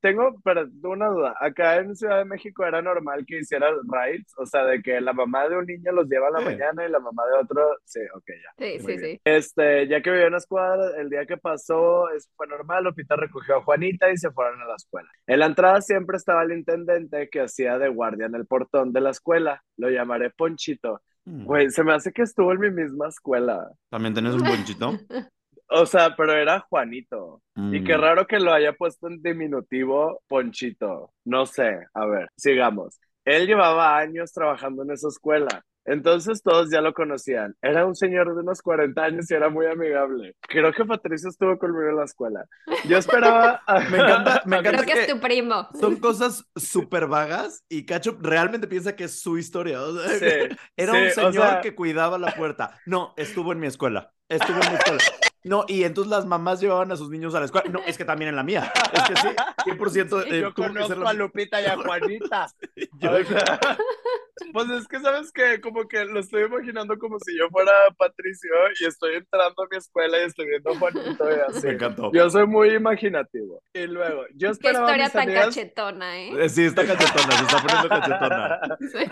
tengo pero, una duda, acá en Ciudad de México era normal que hicieran rides, o sea, de que la mamá de un niño los lleva a la Sí. mañana y la mamá de otro, sí, ok, ya. Sí, Muy sí, bien. sí. Este, ya que vivía en las cuadras, el día que pasó, eso fue normal, Lupita recogió a Juanita y se fueron a la escuela. En la entrada siempre estaba el intendente que hacía de guardia en el portón de la escuela, lo llamaré Ponchito. Mm. Güey, se me hace que estuvo en mi misma escuela. ¿También tenés un ponchito? *laughs* O sea, pero era Juanito. Y Mm. qué raro que lo haya puesto en diminutivo Ponchito. No sé, a ver, sigamos. Él llevaba años trabajando en esa escuela. Entonces todos ya lo conocían. Era un señor de unos 40 años y era muy amigable. Creo que Patricio estuvo conmigo en la escuela. Yo esperaba... a- *laughs* Me encanta- me a- encanta Creo que es tu primo. Son cosas súper vagas y Cacho realmente piensa que es su historia. o sea, Sí, *laughs* Era sí, un o señor sea- que cuidaba la puerta. No, estuvo en mi escuela. Estuvo en mi escuela. No, y entonces las mamás llevaban a sus niños a la escuela. No, es que también en la mía. Es que sí, 100%. eh, Yo que conozco la- a Lupita y a *laughs* Juanita. Yo- O sea, pues es que sabes que como que lo estoy imaginando como si yo fuera Patricio y estoy entrando a mi escuela y estoy viendo a Juanito y *laughs* así. Me encantó. Yo soy muy imaginativo. Y luego, yo Qué esperaba historia tan amigas- cachetona, ¿eh? Eh, Sí, está cachetona, se está poniendo cachetona. *laughs* Sí.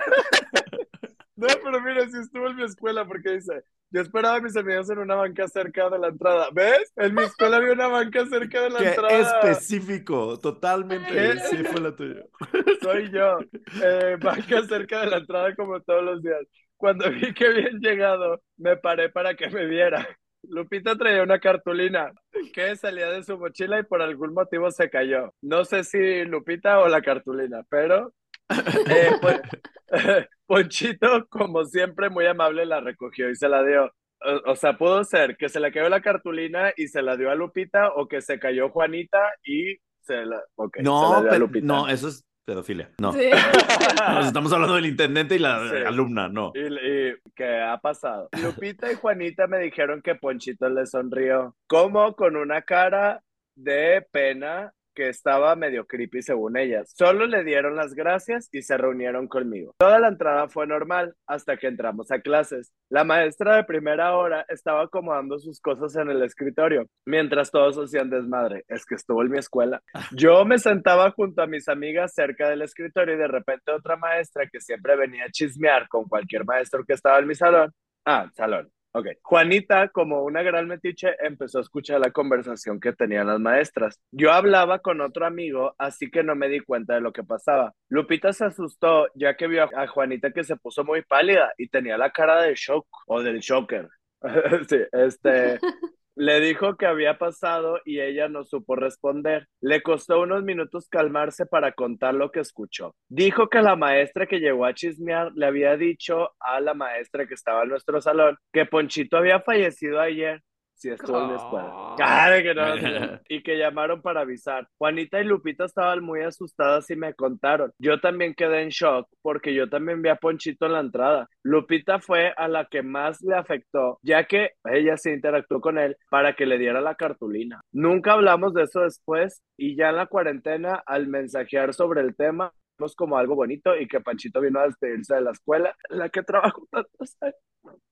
No, pero mira, sí estuvo en mi escuela porque dice, yo esperaba a mis amigos en una banca cerca de la entrada. ¿Ves? En mi escuela había una banca cerca de la Qué entrada. específico, totalmente. ¿Qué? Sí, fue la tuya. Soy yo. Eh, banca cerca de la entrada como todos los días. Cuando vi que habían llegado, me paré para que me viera. Lupita traía una cartulina que salía de su mochila y por algún motivo se cayó. No sé si Lupita o la cartulina, pero *laughs* eh, pues, *laughs* Ponchito, como siempre, muy amable, la recogió y se la dio. O, o sea, pudo ser que se le cayó la cartulina y se la dio a Lupita o que se cayó Juanita y se la, ok, se la No, dio a pe- Lupita. no, eso es pedofilia. No. Sí. *laughs* Nos estamos hablando del intendente y la Sí. alumna, no. Y, y ¿qué ha pasado? Lupita y Juanita me dijeron que Ponchito le sonrió, como con una cara de pena que estaba medio creepy según ellas. Solo le dieron las gracias y se reunieron conmigo. Toda la entrada fue normal hasta que entramos a clases. La maestra de primera hora estaba acomodando sus cosas en el escritorio, mientras todos hacían desmadre. Es que estuvo en mi escuela. Yo me sentaba junto a mis amigas cerca del escritorio y de repente otra maestra que siempre venía a chismear con cualquier maestro que estaba en mi salón. Ah, salón. Ok. Juanita, como una gran metiche, empezó a escuchar la conversación que tenían las maestras. Yo hablaba con otro amigo, así que no me di cuenta de lo que pasaba. Lupita se asustó ya que vio a Juanita que se puso muy pálida y tenía la cara de shock o del shocker. *laughs* sí, este, *laughs* le dijo que había pasado y ella no supo responder. Le costó unos minutos calmarse para contar lo que escuchó. Dijo que la maestra que llegó a chismear le había dicho a la maestra que estaba en nuestro salón que Ponchito había fallecido ayer. Sí, estuvo en la escuela. Oh. Ah, de que no, no. y que llamaron para avisar. Juanita y Lupita estaban muy asustadas y me contaron. Yo también quedé en shock porque yo también vi a Ponchito en la entrada. Lupita fue a la que más le afectó, ya que ella se interactuó con él para que le diera la cartulina. Nunca hablamos de eso después y ya en la cuarentena, al mensajear sobre el tema, vimos como algo bonito y que Panchito vino a despedirse de la escuela en la que trabajó tantos años.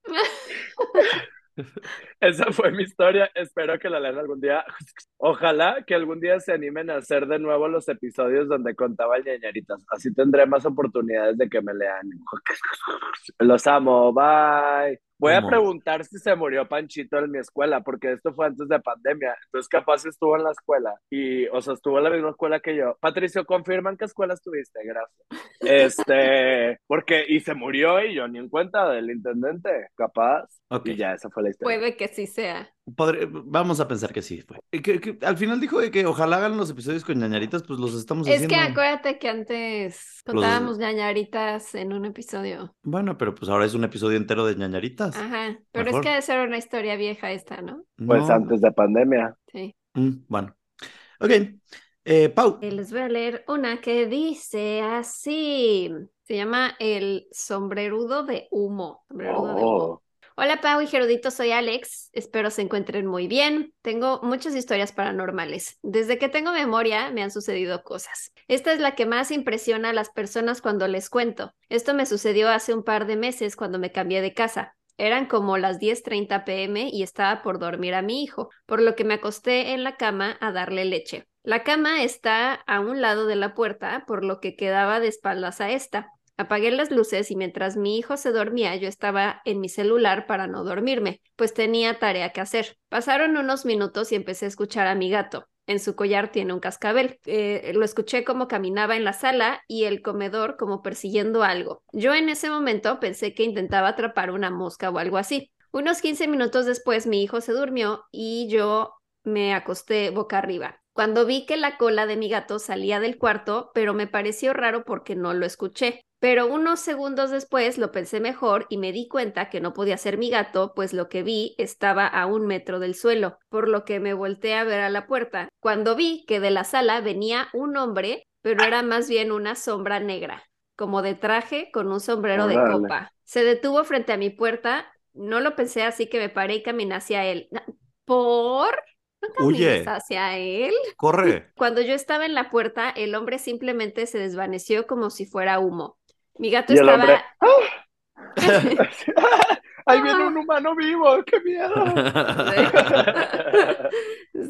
*laughs* *laughs* Esa fue mi historia. Espero que la lean algún día. *laughs* Ojalá que algún día se animen a hacer de nuevo los episodios donde contaba ñañaritas. Así tendré más oportunidades de que me lean. *laughs* Los amo. Bye. Voy a preguntar si se murió Panchito en mi escuela, porque esto fue antes de pandemia. Entonces, capaz estuvo en la escuela y, o sea, estuvo en la misma escuela que yo. Patricio, confirman qué escuela estuviste. Gracias. Este, *laughs* porque, y se murió y yo ni en cuenta del intendente, capaz. Ok. Y ya, esa fue la historia. Puede que sí sea. Podré- vamos a pensar que sí fue. Y que- que al final dijo de que ojalá hagan los episodios con ñañaritas, pues los estamos Es haciendo. que acuérdate que antes Los- contábamos ñañaritas en un episodio. Bueno, pero pues ahora es un episodio entero de ñañaritas. Ajá. Pero Mejor. es que debe ser una historia vieja esta, ¿no? Pues No. antes de pandemia. Sí. Mm, bueno. Ok. Eh, Pau. Eh, Les voy a leer una que dice así. Se llama el sombrerudo de humo. Sombrerudo de humo. Hola Pau y Gerudito, soy Alex. Espero se encuentren muy bien. Tengo muchas historias paranormales. Desde que tengo memoria me han sucedido cosas. Esta es la que más impresiona a las personas cuando les cuento. Esto me sucedió hace un par de meses cuando me cambié de casa. Eran como las 10:30 pm y estaba por dormir a mi hijo, por lo que me acosté en la cama a darle leche. La cama está a un lado de la puerta, por lo que quedaba de espaldas a esta. Apagué las luces y mientras mi hijo se dormía yo estaba en mi celular para no dormirme, pues tenía tarea que hacer. Pasaron unos minutos y empecé a escuchar a mi gato. En su collar tiene un cascabel. Eh, lo escuché como caminaba en la sala y el comedor como persiguiendo algo. Yo en ese momento pensé que intentaba atrapar una mosca o algo así. Unos 15 minutos después mi hijo se durmió y yo me acosté boca arriba. Cuando vi que la cola de mi gato salía del cuarto, pero me pareció raro porque no lo escuché. Pero unos segundos después lo pensé mejor y me di cuenta que no podía ser mi gato, pues lo que vi estaba a un metro del suelo, por lo que me volteé a ver a la puerta, cuando vi que de la sala venía un hombre, pero era más bien una sombra negra, como de traje con un sombrero de copa. Se detuvo frente a mi puerta, no lo pensé así que me paré y caminé hacia él. ¿Por? ¿No Huye. hacia él? Corre. Cuando yo estaba en la puerta, el hombre simplemente se desvaneció como si fuera humo. Mi gato Y el estaba... hombre, *laughs* *laughs* Ahí viene un humano vivo, qué miedo. *laughs*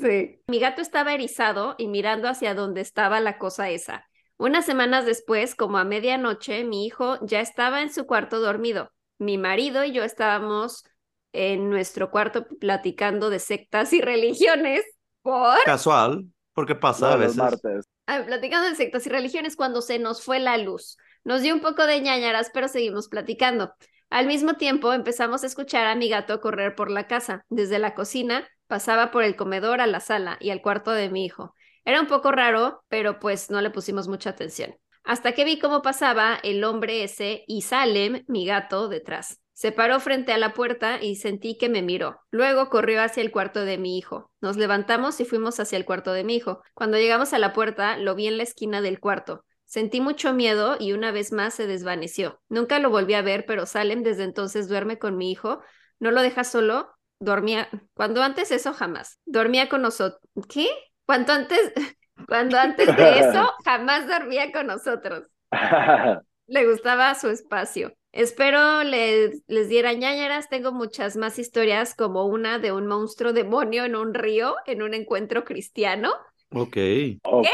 Sí. Mi gato estaba erizado y mirando hacia donde estaba la cosa esa. Unas semanas después, como a medianoche, mi hijo ya estaba en su cuarto dormido. Mi marido y yo estábamos en nuestro cuarto platicando de sectas y religiones. ¿Por? Casual, porque pasa a los veces. martes. Ah, platicando de sectas y religiones cuando se nos fue la luz. Nos dio un poco de ñañaras, pero seguimos platicando. Al mismo tiempo empezamos a escuchar a mi gato correr por la casa. Desde la cocina pasaba por el comedor a la sala y al cuarto de mi hijo. Era un poco raro, pero pues no le pusimos mucha atención. Hasta que vi cómo pasaba el hombre ese y Salem, mi gato, detrás. Se paró frente a la puerta y sentí que me miró. Luego corrió hacia el cuarto de mi hijo. Nos levantamos y fuimos hacia el cuarto de mi hijo. Cuando llegamos a la puerta, lo vi en la esquina del cuarto. Sentí mucho miedo y una vez más se desvaneció. Nunca lo volví a ver, pero Salem desde entonces duerme con mi hijo. No lo deja solo. Dormía. Cuando antes eso jamás. Dormía con nosotros. ¿Qué? Cuando antes. *laughs* Cuando antes de eso *laughs* jamás dormía con nosotros. *laughs* Le gustaba su espacio. Espero les, les diera ñañaras. Tengo muchas más historias, como una de un monstruo demonio en un río, en un encuentro cristiano. Ok. ok.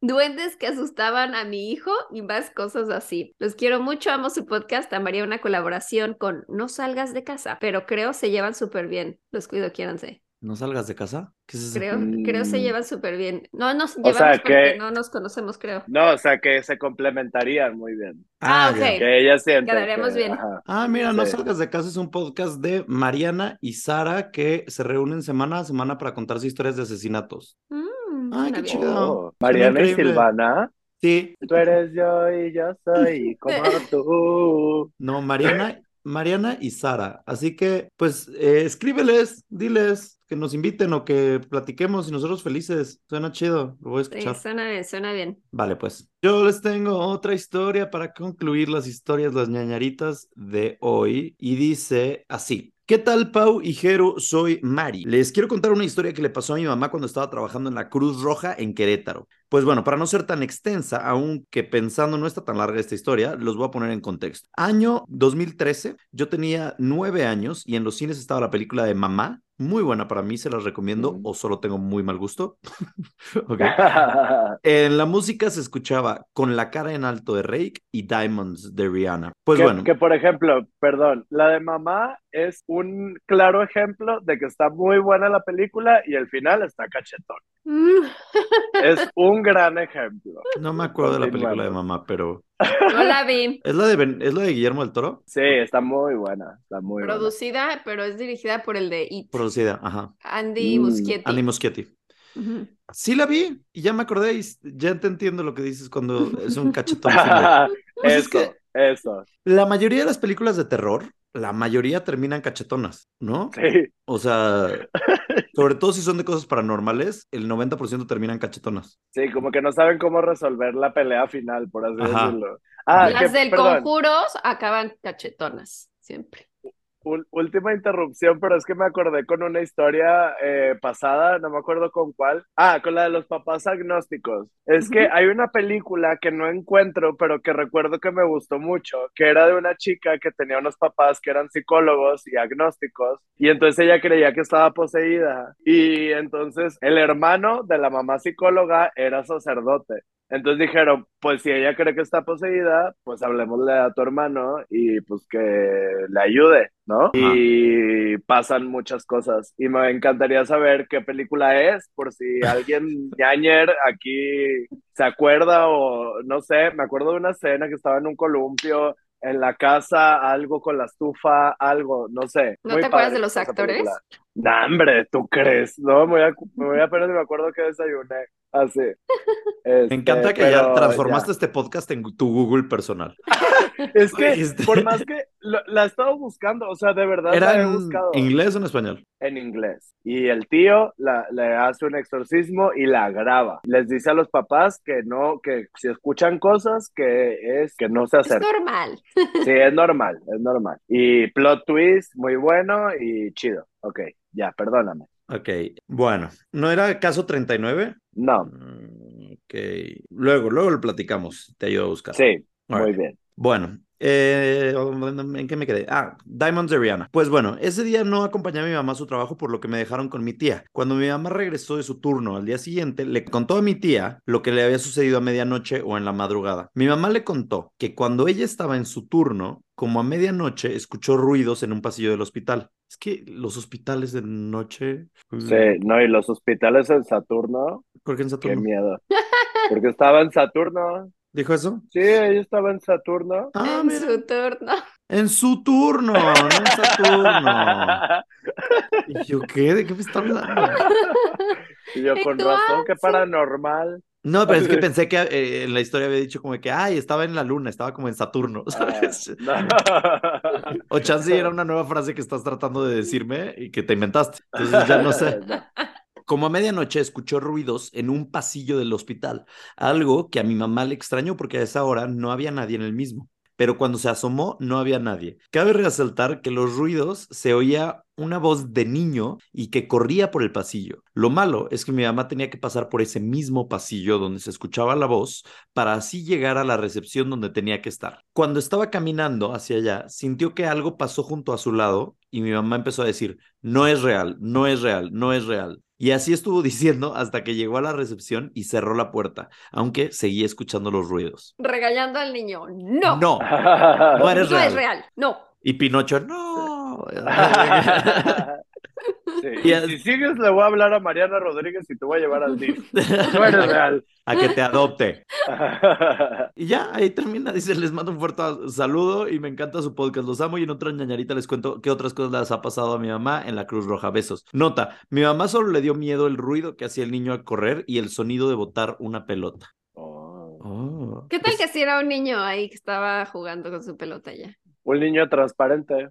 Duendes que asustaban a mi hijo y más cosas así. Los quiero mucho, amo su podcast. Amaría una colaboración con No salgas de casa, pero creo se llevan súper bien. Los cuido, quiéranse. ¿No salgas de casa? ¿Qué es eso? Creo, creo se Mm. llevan súper bien. No nos sea llevamos porque que- no nos conocemos, creo. No, o sea que se complementarían muy bien. Ah, ya. ok. Que ella siente. Quedaremos que- bien. ajá. Ah, mira, No salgas de casa es un podcast de Mariana y Sara que se reúnen semana a semana para contarse historias de asesinatos. Mm, Ay, qué chido. Oh, Mariana y. Silvana. Sí, Tú eres yo y yo soy *laughs* como tú. no, Mariana, Mariana y Sara. Así que, pues, eh, escríbeles, diles que nos inviten o que platiquemos y nosotros felices. Suena chido, lo voy a Sí, escuchar. suena bien, suena bien. Vale, pues. Yo les tengo otra historia para concluir las historias, las ñañaritas de hoy. Y dice así. ¿Qué tal, Pau y Jero? Soy Mari. Les quiero contar una historia que le pasó a mi mamá cuando estaba trabajando en la Cruz Roja en Querétaro. Pues bueno, para no ser tan extensa, aunque pensando no está tan larga esta historia, los voy a poner en contexto. Año 2013, yo tenía nueve años y en los cines estaba la película de Mamá. Muy buena para mí, se las recomiendo Mm. o solo tengo muy mal gusto. *laughs* Ok. *laughs* En la música se escuchaba Con la cara en alto de Rake y Diamonds de Rihanna. Pues que, bueno, que, por ejemplo, perdón, la de mamá es un claro ejemplo de que está muy buena la película y el final está cachetón. Mm, Es *laughs* un gran ejemplo. no me acuerdo de la película de mamá, pero No la vi. *laughs* ¿es la de, Ben- ¿es la de Guillermo del Toro? Sí, está muy buena, está muy buena. Producida, pero es dirigida por el de It, Producida, ajá. Andy Mm, Muschietti. Andy Muschietti. Sí la vi y ya me acordé y ya te entiendo lo que dices cuando es un *laughs* cachetón. *laughs* Pues es eso, que- eso. La mayoría de las películas de terror, la mayoría terminan cachetonas, ¿no? Sí, O sea, sobre todo si son de cosas paranormales, el 90% terminan cachetonas. sí, como que no saben cómo resolver la pelea final, por así Ajá. decirlo. Ah, Las que, del perdón, conjuros acaban cachetonas, siempre. Última interrupción, pero es que me acordé con una historia eh, pasada, no me acuerdo con cuál. Ah, con la de los papás agnósticos. Es que hay una película que no encuentro, pero que recuerdo que me gustó mucho, que era de una chica que tenía unos papás que eran psicólogos y agnósticos, y entonces ella creía que estaba poseída. Y entonces el hermano de la mamá psicóloga era sacerdote. Entonces dijeron, pues si ella cree que está poseída, pues hablemosle a tu hermano y pues que le ayude, ¿no? Y pasan muchas cosas. Y me encantaría saber qué película es, por si alguien *laughs* ñañer aquí se acuerda o no sé, me acuerdo de una escena que estaba en un columpio en la casa, algo con la estufa, algo, no sé. ¿No Muy te acuerdas de los actores? película. Nah, hombre, ¿tú crees? No, me voy a, me voy a apenas me acuerdo que desayuné. Así. Me encanta que ya Este, transformaste este podcast en tu Google personal. *laughs* Es que, Este- por más que lo- la he estado buscando, o sea, de verdad ¿Era la he en buscado inglés o en español? en inglés. Y el tío la- le hace un exorcismo y la graba. Les dice a los papás que no, que si escuchan cosas, que es que no se Es acerquen. normal. Sí, es normal, es normal. Y plot twist, muy bueno y chido. Ok, ya, perdóname. Ok, bueno, ¿no era caso 39? No, Mm, Ok, luego, luego lo platicamos, te ayudo a buscar. sí, muy bien. Bueno, eh, ¿en qué me quedé? Ah, Diamonds de Rihanna. Pues bueno, ese día no acompañé a mi mamá a su trabajo por lo que me dejaron con mi tía. Cuando mi mamá regresó de su turno al día siguiente, le contó a mi tía lo que le había sucedido a medianoche o en la madrugada. Mi mamá le contó que cuando ella estaba en su turno, como a medianoche, escuchó ruidos en un pasillo del hospital. Es que los hospitales de noche... Sí, no, y los hospitales en Saturno, ¿Por qué en qué Saturno? miedo. *laughs* Porque estaba en Saturno. ¿Dijo eso? Sí, ella estaba en Saturno. Ah, en mira. su turno. En su turno, no en Saturno. *laughs* ¿Y yo qué? ¿De qué me está hablando? *laughs* Y yo Y con razón, qué paranormal. No, pero es que *laughs* pensé que eh, en la historia había dicho como que, ay, estaba en la luna, estaba como en Saturno, ¿sabes? Ah, O chance era una nueva frase que estás tratando de decirme y que te inventaste. Entonces ya no sé. Como a medianoche escuchó ruidos en un pasillo del hospital, algo que a mi mamá le extrañó porque a esa hora no había nadie en el mismo. Pero cuando se asomó no había nadie. Cabe resaltar que los ruidos se oía una voz de niño y que corría por el pasillo. Lo malo es que mi mamá tenía que pasar por ese mismo pasillo donde se escuchaba la voz para así llegar a la recepción donde tenía que estar. Cuando estaba caminando hacia allá, sintió que algo pasó junto a su lado y mi mamá empezó a decir, no es real, no es real, no es real. Y así estuvo *laughs* diciendo hasta que llegó a la recepción y cerró la puerta, aunque seguía escuchando los ruidos. Regañando al niño. No. No, *laughs* no eres no real. es real. No. Y Pinocho, no. *laughs* Sí, Y si sigues, le voy a hablar a Mariana Rodríguez y te voy a llevar al DIF. *laughs* No eres real. a que te adopte. *laughs* Y ya, ahí termina. Dice, les mando un fuerte saludo y me encanta su podcast. Los amo y en otra ñañarita les cuento qué otras cosas les ha pasado a mi mamá en la Cruz Roja. Besos. Nota, mi mamá solo le dio miedo el ruido que hacía el niño al correr y el sonido de botar una pelota. Oh, Oh. ¿Qué tal Pues, que si era un niño ahí que estaba jugando con su pelota ya? Un niño transparente.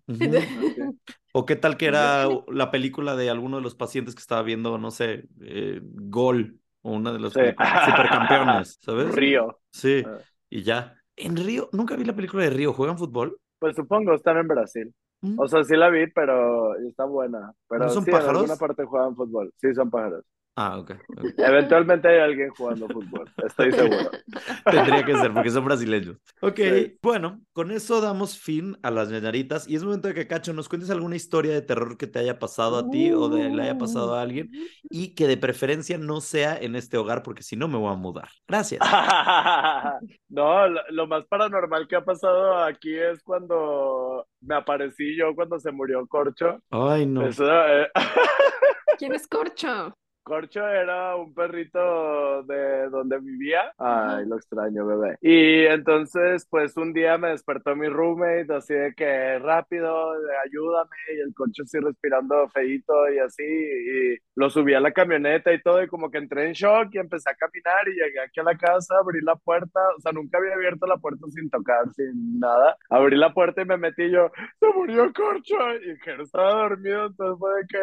O qué tal que era *laughs* la película de alguno de los pacientes que estaba viendo, no sé, eh, Gol o una de las Sí. supercampeones, ¿sabes? Río. Sí, Ah. y ya. En Río, nunca vi la película de Río. ¿Juegan fútbol? Pues supongo, están en Brasil. Mm. O sea, sí la vi, pero está buena. Pero ¿No son sí, pájaros? en alguna parte juegan fútbol. Sí, son pájaros. Ah, ok. ok. Eventualmente hay alguien jugando fútbol, estoy seguro. *laughs* Tendría que ser, porque son brasileños. Ok, Sí. bueno, con eso damos fin a las ñañaritas y es momento de que, Cacho, nos cuentes alguna historia de terror que te haya pasado a ti o de le haya pasado a alguien y que de preferencia no sea en este hogar, porque si no me voy a mudar. Gracias. *laughs* No, lo, lo más paranormal que ha pasado aquí es cuando me aparecí yo cuando se murió Corcho. Ay, no. Eso, eh, *laughs* ¿Quién es Corcho? Corcho era un perrito de donde vivía. Ay, lo extraño, bebé. Y entonces, pues un día me despertó mi roommate, así de que rápido, ayúdame, y el Corcho así respirando feíto y así, y lo subí a la camioneta y todo, y como que entré en shock y empecé a caminar y llegué aquí a la casa, abrí la puerta, o sea, nunca había abierto la puerta sin tocar, sin nada. Abrí la puerta y me metí y yo, se murió Corcho, y que estaba dormido, entonces fue de que,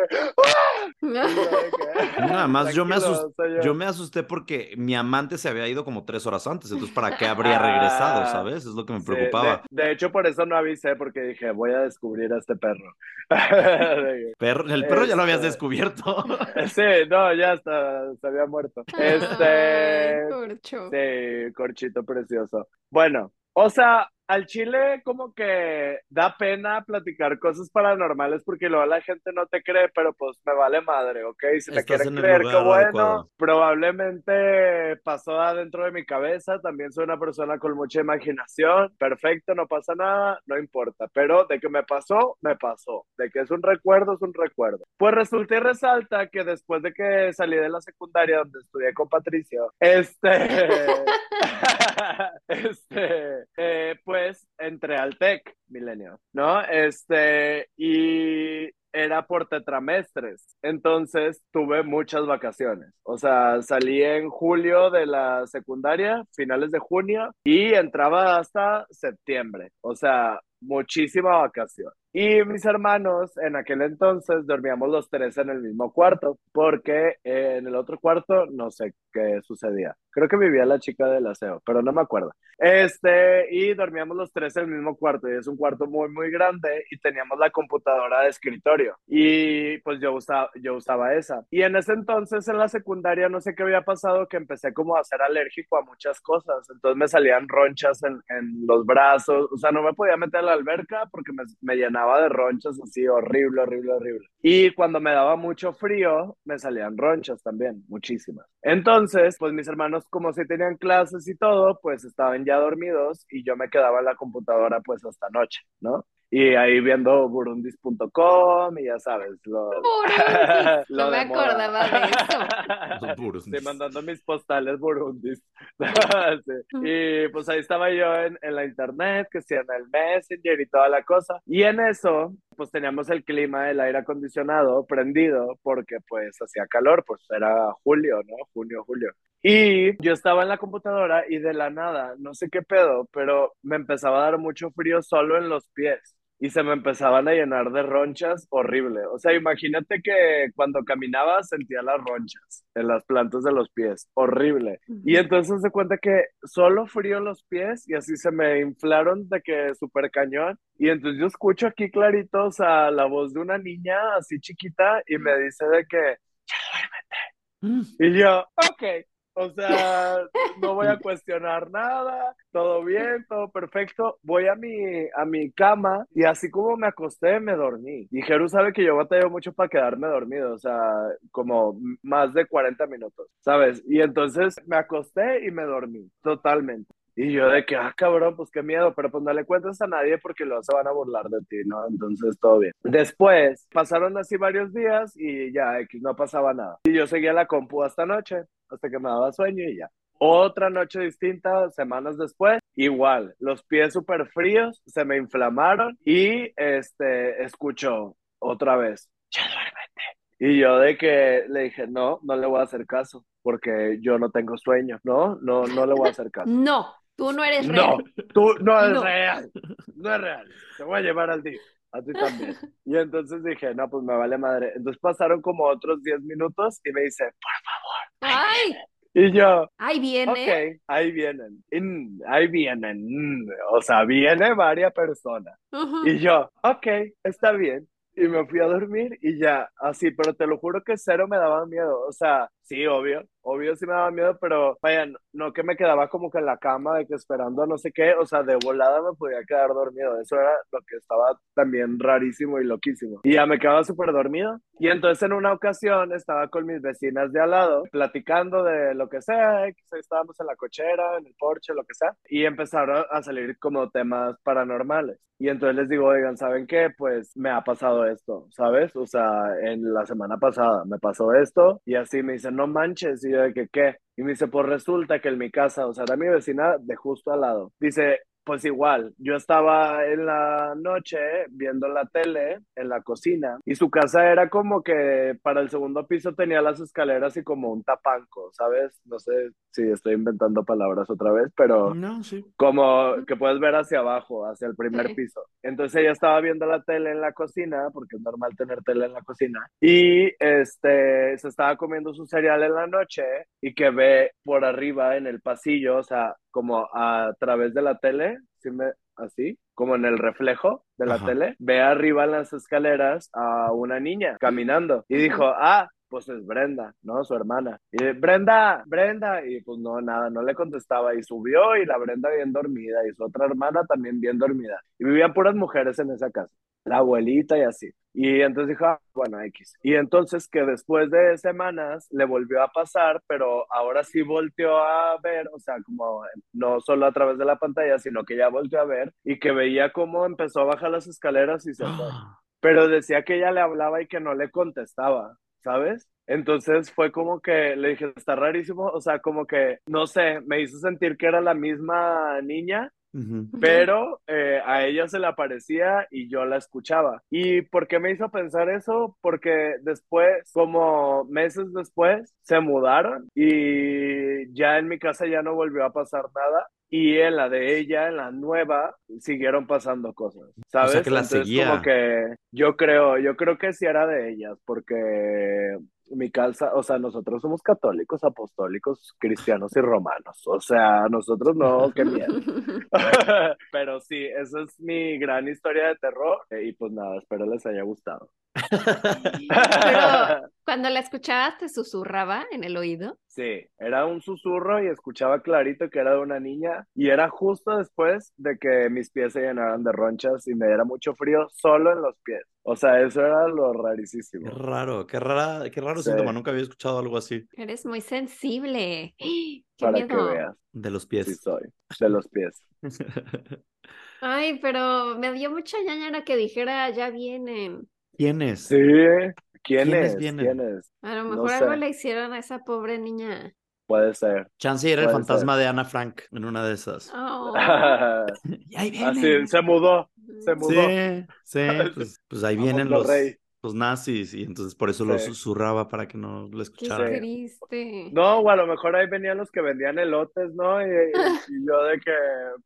¡ah! *laughs* Nada más yo me, Tranquilo, asus- soy yo. me asusté porque mi amante se había ido como tres horas antes, entonces ¿para qué *laughs* habría regresado, Ah, sabes? Es lo que me Sí, preocupaba. de, de hecho, por eso no avisé, porque dije, voy a descubrir a este perro. *laughs* Perro- el perro ya lo habías Este- descubierto. *laughs* sí, no, ya está, se había muerto. Este, Ay, corcho. sí, corchito precioso. Bueno, o sea, al chile como que da pena platicar cosas paranormales porque luego la gente no te cree, pero pues me vale madre, ¿ok? Si me quieren creer, qué bueno. adecuado. Probablemente pasó adentro de mi cabeza, también soy una persona con mucha imaginación, perfecto, no pasa nada, no importa, pero de que me pasó, me pasó, de que es un recuerdo, es un recuerdo. Pues resulta y resalta que después de que salí de la secundaria donde estudié con Patricio, este, *laughs* este, eh, pues entré al TEC, milenio, ¿no? Este, y era por tetramestres, entonces tuve muchas vacaciones. O sea, salí en julio de la secundaria, finales de junio, y entraba hasta septiembre. O sea, muchísima vacación. Y mis hermanos en aquel entonces dormíamos los tres en el mismo cuarto, porque eh, en el otro cuarto no sé qué sucedía. Creo que vivía la chica del aseo, pero no me acuerdo. Este, y dormíamos los tres en el mismo cuarto, y es un cuarto muy, muy grande, y teníamos la computadora de escritorio. Y pues yo usaba, yo usaba esa. Y en ese entonces, en la secundaria, no sé qué había pasado, que empecé como a ser alérgico a muchas cosas. Entonces me salían ronchas en, en los brazos, o sea, no me podía meter la alberca porque me, llenaba de ronchas así, horrible, horrible, horrible. Y cuando me daba mucho frío, me salían ronchas también, muchísimas. Entonces, pues mis hermanos, como si tenían clases y todo, pues estaban ya dormidos y yo me quedaba en la computadora pues hasta noche, ¿no? Y ahí viendo burundis.com y ya sabes, lo, Burundis. *laughs* lo No me acordaba de eso. *laughs* Los burundis. Sí, mandando mis postales burundis. *laughs* Sí. Y pues ahí estaba yo en, en la internet, que sí, en el Messenger y toda la cosa. Y en eso, pues teníamos el clima, el aire acondicionado prendido, porque pues hacía calor, pues era julio, ¿no? Junio, julio. Y yo estaba en la computadora y de la nada, no sé qué pedo, pero me empezaba a dar mucho frío solo en los pies y se me empezaban a llenar de ronchas horrible. O sea, imagínate que cuando caminaba sentía las ronchas en las plantas de los pies, horrible. Y entonces se cuenta que solo frío los pies y así se me inflaron de que súper cañón. Y entonces yo escucho aquí clarito, o sea, la voz de una niña así chiquita y me dice de que, ya duérmete. Y yo, ok. O sea, no voy a cuestionar nada, todo bien, todo perfecto. Voy a mi, a mi cama y así como me acosté, me dormí. Y Jeru sabe que yo batallo mucho para quedarme dormido, o sea, como más de 40 minutos, ¿sabes? Y entonces me acosté y me dormí, totalmente. Y yo de que, ah, cabrón, pues qué miedo, pero pues no le cuentes a nadie porque luego se van a burlar de ti, ¿no? Entonces todo bien. Después pasaron así varios días y ya, X, no pasaba nada. Y yo seguía la compu hasta noche, hasta que me daba sueño y ya. Otra noche distinta, semanas después, igual, los pies súper fríos, se me inflamaron y este, escucho otra vez, ya duérmete. Y yo de que le dije, no, no le voy a hacer caso, porque yo no tengo sueño, no, no, no le voy a hacer caso. *laughs* No, tú no eres No, real. tú no es No. real, no es real, te voy a llevar al día, a ti también. *laughs* Y entonces dije, no, pues me vale madre. Entonces pasaron como otros 10 minutos y me dice, Ay, y yo, ahí viene. ok, ahí vienen, Mm, ahí vienen, Mm, o sea, viene varias personas. Y yo, ok, está bien. Y me fui a dormir y ya, así, pero te lo juro que cero me daba miedo. O sea, sí, obvio, obvio sí me daba miedo, pero vaya, no, que me quedaba como que en la cama de que esperando a no sé qué, o sea, de volada me podía quedar dormido. Eso era lo que estaba también rarísimo y loquísimo. Y ya me quedaba súper dormido. Y entonces en una ocasión estaba con mis vecinas de al lado, platicando de lo que sea, ahí estábamos en la cochera, en el porche, lo que sea, y empezaron a salir como temas paranormales. Y entonces les digo, oigan, ¿saben qué? Pues me ha pasado esto, ¿sabes? O sea, en la semana pasada me pasó esto y así me dicen, no manches, y yo de que, ¿qué? Y me dice, pues resulta que en mi casa, o sea, era mi vecina de justo al lado, dice, pues igual, yo estaba en la noche viendo la tele en la cocina y su casa era como que para el segundo piso tenía las escaleras y como un tapanco, ¿sabes? No sé si estoy inventando palabras otra vez, pero No, sí. como que puedes ver hacia abajo, hacia el primer Sí. piso. Entonces ella estaba viendo la tele en la cocina, porque es normal tener tele en la cocina, y este se estaba comiendo su cereal en la noche y que ve por arriba en el pasillo, o sea, como a través de la tele, ¿sí me- así, como en el reflejo de la Ajá. tele, ve arriba en las escaleras a una niña caminando y dijo, ah, pues es Brenda, ¿no? Su hermana. Y Brenda, Brenda, y pues no, nada, no le contestaba y subió y la Brenda bien dormida y su otra hermana también bien dormida. Y vivían puras mujeres en esa casa, la abuelita y así. Y entonces dijo, ah, bueno, X. Y entonces que después de semanas le volvió a pasar, pero ahora sí volteó a ver, o sea, como no solo a través de la pantalla, sino que ya volteó a ver y que veía cómo empezó a bajar las escaleras y se fue *gasps* pero decía que ella le hablaba y que no le contestaba, ¿sabes? Entonces fue como que le dije, está rarísimo, o sea, como que, no sé, me hizo sentir que era la misma niña, pero eh, a ella se le aparecía y yo la escuchaba. ¿Y por qué me hizo pensar eso? Porque después, como meses después, se mudaron y ya en mi casa ya no volvió a pasar nada. Y en la de ella, en la nueva, siguieron pasando cosas, ¿sabes? que la Entonces, seguía. como que yo creo, yo creo que sí era de ellas, porque mi casa, o sea, nosotros somos católicos, apostólicos, cristianos y romanos. O sea, nosotros no, qué miedo. *laughs* *laughs* Pero sí, esa es mi gran historia de terror. eh, Y pues nada, espero les haya gustado. *laughs* Pero *laughs* cuando la escuchabas, te susurraba en el oído. Sí, era un susurro y escuchaba clarito que era de una niña. Y era justo después de que mis pies se llenaran de ronchas y me diera mucho frío solo en los pies. O sea, eso era lo Qué rarísimo. raro, qué rara, qué raro Sí. síntoma. Nunca había escuchado algo así. Eres muy sensible. *gasps* ¡Qué Para que miedo! veas, De los sí pies. soy, de los pies. *laughs* Ay, pero me dio mucha ñañara que dijera, ya vienen. ¿Quiénes? Sí, ¿quién ¿Quiénes es? vienen? ¿Quién es? A lo No mejor algo sé. le hicieron a esa pobre niña. Puede ser. Chance era el fantasma de Ana Frank en una de esas. Oh. *laughs* *laughs* Y ahí Así, vienen. se mudó, se mudó. Sí, sí, *laughs* pues, pues ahí vienen los, los nazis y entonces por eso lo Sí. susurraba para que no lo Qué escucharan. Sí. triste. No, o a lo mejor ahí venían los que vendían elotes, ¿no? Y, y yo de que,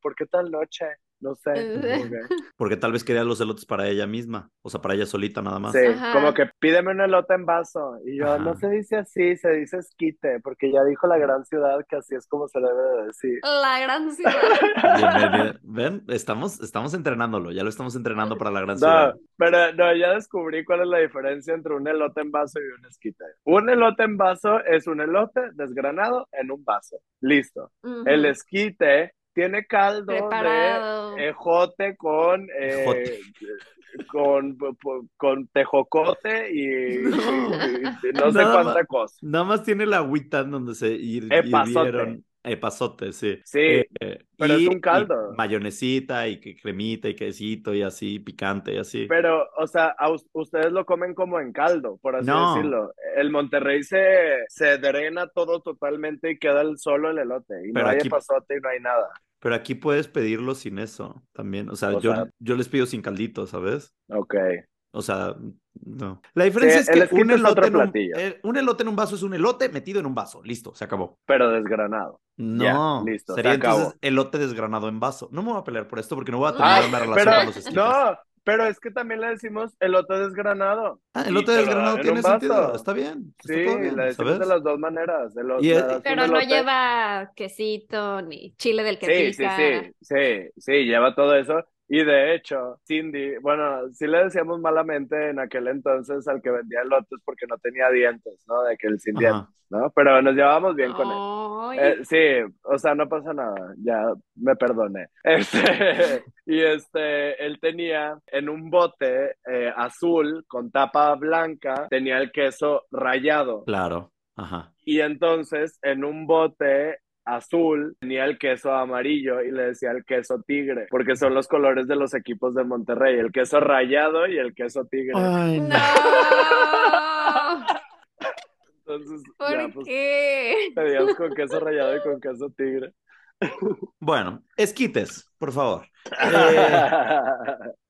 ¿por qué tal noche? No sé. como que- *laughs* Porque tal vez quería los elotes para ella misma, o sea, para ella solita nada más. Sí, Ajá. como que pídeme un elote en vaso. Y yo, Ajá. no se dice así, se dice esquite, porque ya dijo la gran ciudad que así es como se debe de decir. La gran *laughs* ciudad. Bienvenida. Ven, estamos, estamos entrenándolo, ya lo estamos entrenando para la gran No, ciudad. pero no, ya descubrí cuál es la diferencia entre un elote en vaso y un esquite. Un elote en vaso es un elote desgranado en un vaso. Listo. El esquite tiene caldo Preparado. de ejote con, eh, Ejote. *laughs* con, con tejocote *laughs* y, y- y no sé cuánta más. cosa. Nada más tiene la agüita en donde se hir- hirvieron. Epazote, sí. Sí, Eh, pero es un caldo. y mayonesita y que cremita y quesito y así, picante y así. Pero, o sea, ustedes lo comen como en caldo, por así No. decirlo. El Monterrey se, se drena todo totalmente y queda el, solo el elote. Y Pero no hay aquí- epazote y no hay nada. Pero aquí puedes pedirlo sin eso también. O sea, O yo, sea- yo les pido sin caldito, ¿sabes? Ok. O sea, no. La diferencia Sí, es que un es elote, otro en un, eh, un elote en un vaso es un elote metido en un vaso. Listo, se acabó. Pero desgranado. No, listo, se sería acabó. entonces elote desgranado en vaso. No me voy a pelear por esto porque no voy a Ah, terminar una relación Pero, con los esquites. no, pero es que también le decimos elote desgranado. Ah, elote te lo desgranado tiene sentido. Está bien. Está Sí, bien, le decimos ¿sabes? de las dos maneras. elo- Y le es- das un Pero no elote- lleva quesito ni chile del que Sí, sí, sí, sí, lleva todo eso. Y de hecho, Cindy, bueno, sí le decíamos malamente en aquel entonces al que vendía elotes porque no tenía dientes, ¿no? De que el sin Ajá. dientes, ¿no? Pero nos llevábamos bien con él. Eh, sí, o sea, no pasa nada, ya me perdoné. *laughs* Este, y este, él tenía en un bote eh, azul con tapa blanca, tenía el queso rallado. Claro. Ajá. Y entonces en un bote azul tenía el queso amarillo y le decía el queso tigre, porque son los colores de los equipos de Monterrey, el queso rallado y el queso tigre. Ay, no. *laughs* Entonces, ¿Por ya, pues qué? pedíamos con queso rallado y con queso tigre. Bueno, esquites, por favor. *laughs* Eh,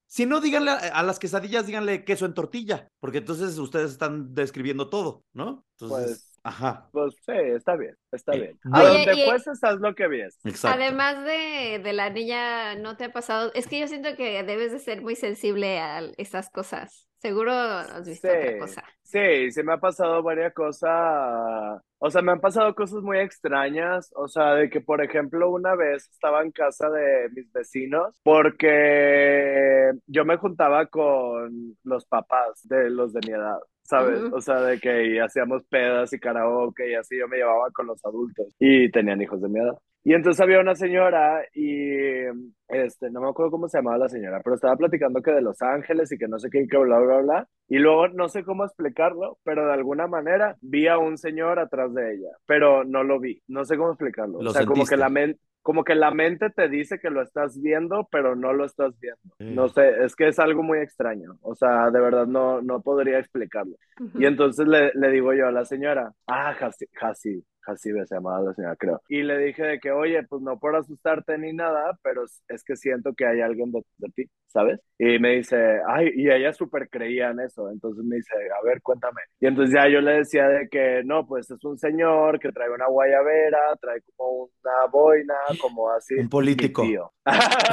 si no, díganle a, a las quesadillas, díganle queso en tortilla, porque entonces ustedes están describiendo todo, ¿no? Entonces, Pues- ajá, Pues sí, está bien, está Eh, bien. A Oye, donde y- fueses, haz lo que vies. exacto. Además de, de la niña, ¿no te ha pasado? Es que yo siento que debes de ser muy sensible a estas cosas. Seguro has visto otra Sí. cosa. Sí, sí me ha pasado varias cosas. O sea, me han pasado cosas muy extrañas. O sea, de que, por ejemplo, una vez estaba en casa de mis vecinos porque yo me juntaba con los papás de los de mi edad, ¿sabes? O sea, de que y hacíamos pedas y karaoke y así yo me llevaba con los adultos y tenían hijos de mi edad. Y entonces había una señora y este, no me acuerdo cómo se llamaba la señora, pero estaba platicando que de Los Ángeles y que no sé qué, y que bla, bla, bla. Y luego no sé cómo explicarlo, pero de alguna manera vi a un señor atrás de ella, pero no lo vi. No sé cómo explicarlo. Lo o sea, como que la mente. Como que la mente te dice que lo estás viendo, pero no lo estás viendo. Mm. No sé, es que es algo muy extraño. O sea, de verdad no, no podría explicarlo. Y entonces le, le digo yo a la señora, ah, Hasi, Hasibe se llamaba la señora, creo. Y le dije de que, oye, pues no por asustarte ni nada, pero es, que siento que hay alguien de, de ti, ¿sabes? Y me dice, ay, y ella súper creía en eso. Entonces me dice, a ver, cuéntame. Y entonces ya yo le decía de que, no, pues es un señor que trae una guayabera, trae como una boina, como así. Un político. *laughs*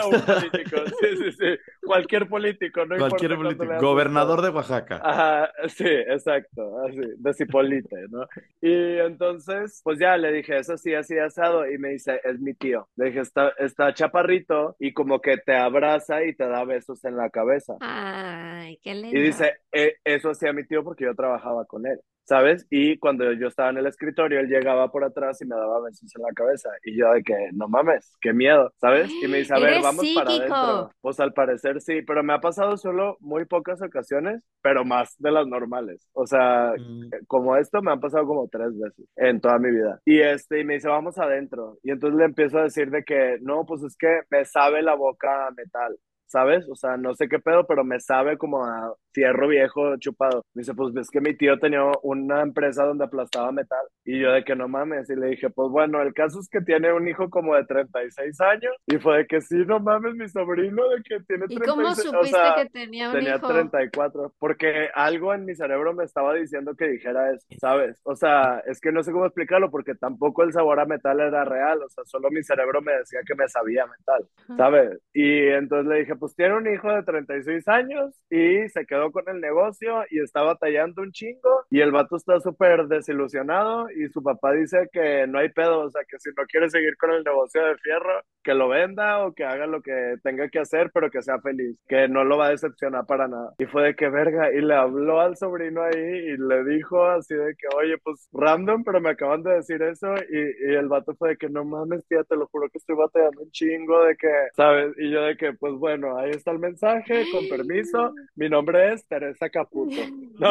Un político, sí, sí, sí. Cualquier político, no Cualquier importa político. Gobernador de Oaxaca. Ajá, sí, exacto, así, de Cipolite, ¿no? Y entonces, pues ya le dije, eso sí, así asado, y me dice, es mi tío. Le dije, está, está chaparrito y como que te abraza y te da besos en la cabeza. Ay, qué lindo. Y dice, "Eh, eso hacía mi tío porque yo trabajaba con él, ¿sabes? Y cuando yo estaba en el escritorio, él llegaba por atrás y me daba besos en la cabeza. Y yo de que, no mames, qué miedo, ¿sabes? Y me dice, a ver, vamos para adentro. Pues al parecer sí, pero me ha pasado solo muy pocas ocasiones, pero más de las normales. O sea, Mm. como esto me han pasado como tres veces en toda mi vida. Y este, y me dice, vamos adentro. Y entonces le empiezo a decir de que, no, pues es que me sabe la boca a metal. ¿Sabes? O sea, no sé qué pedo, pero me sabe como a fierro viejo chupado. Me dice, pues ves que mi tío tenía una empresa donde aplastaba metal. Y yo de que no mames. Y le dije, pues bueno, el caso es que tiene un hijo como de 36 años. Y fue de que sí, no mames, mi sobrino de que tiene ¿Y 36 cómo o supiste sea, que tenía un Tenía hijo? 34, porque algo en mi cerebro me estaba diciendo que dijera eso, ¿sabes? O sea, es que no sé cómo explicarlo porque tampoco el sabor a metal era real, o sea, solo mi cerebro me decía que me sabía metal, ¿sabes? Y entonces le dije, pues tiene un hijo de 36 años y se quedó con el negocio y está batallando un chingo y el vato está súper desilusionado y su papá dice que no hay pedo, o sea, que si no quiere seguir con el negocio de fierro, que lo venda o que haga lo que tenga que hacer, pero que sea feliz, que no lo va a decepcionar para nada. Y fue de que verga, y le habló al sobrino ahí y le dijo así de que, oye, pues random, pero me acaban de decir eso. Y, y el vato fue de que no mames, tía, te lo juro que estoy batallando un chingo de que, ¿sabes? Y yo de que, pues bueno, ahí está el mensaje, con permiso, mi nombre es Teresa Caputo. *laughs* No.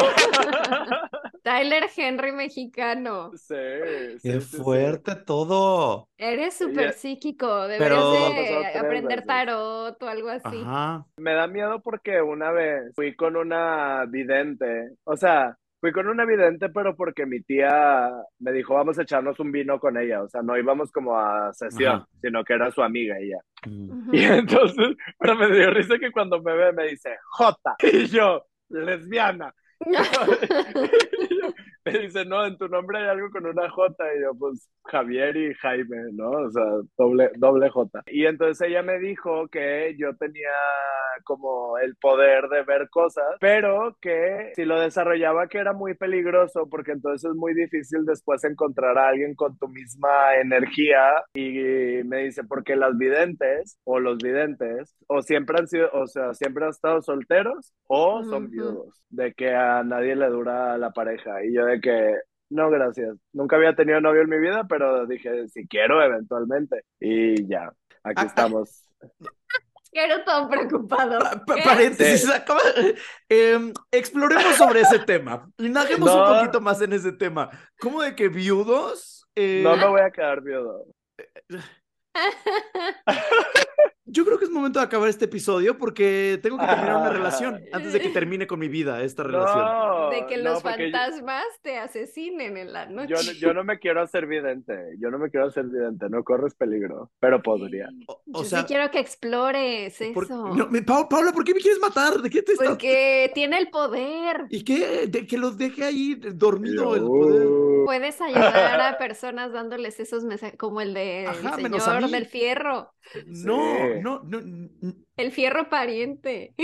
Tyler Henry mexicano. Sí, sí, Qué sí, sí. fuerte todo. Eres súper psíquico. Deberías Pero- de aprender tarot o algo así. Ajá. Me da miedo porque una vez fui con una vidente, o sea, fui con una vidente, pero porque mi tía me dijo, vamos a echarnos un vino con ella, o sea, no íbamos como a sesión, Ajá. sino que era su amiga ella. Mm. Y entonces, pero me dio risa que cuando me ve me dice, J, y yo, lesbiana. *laughs* *laughs* Y yo- me *laughs* dice, no, en tu nombre hay algo con una J. Y yo, pues, Javier y Jaime, ¿no? O sea, doble, doble J. Y entonces ella me dijo que yo tenía como el poder de ver cosas, pero que si lo desarrollaba que era muy peligroso, porque entonces es muy difícil después encontrar a alguien con tu misma energía. Y me dice, porque las videntes o los videntes, o siempre han sido, o sea, siempre han estado solteros o son Ujú. viudos, de que a nadie le dura la pareja. Y yo de que, no, gracias. Nunca había tenido novio en mi vida, pero dije, si quiero, eventualmente. Y ya, aquí Ah, ah. estamos. Quiero todo preocupado. Pa- pa- ¿Qué? Paréntesis, acaba- em, exploremos sobre ese tema. Indaguemos No. un poquito más en ese tema. ¿Cómo de que viudos? Eh, No me voy a quedar viudo. *laughs* yo creo que es momento de acabar este episodio porque tengo que terminar una relación antes de que termine con mi vida esta relación. No, de que no, los yo- fantasmas te asesinen en la noche. Yo, no- yo no me quiero hacer vidente, yo no me quiero hacer vidente, no corres peligro, pero podría. O, Yo o sí sea, quiero que explores eso. por- no, me- Pa- Paula, ¿por qué me quieres matar? ¿De qué te estás? Porque tiene el poder. ¿Y qué? De que los deje ahí dormido el Yo- poder. Puedes ayudar a personas dándoles esos mensajes, como el del Ajá, menos a señor del fierro. No, Sí. no, no. n- El fierro pariente.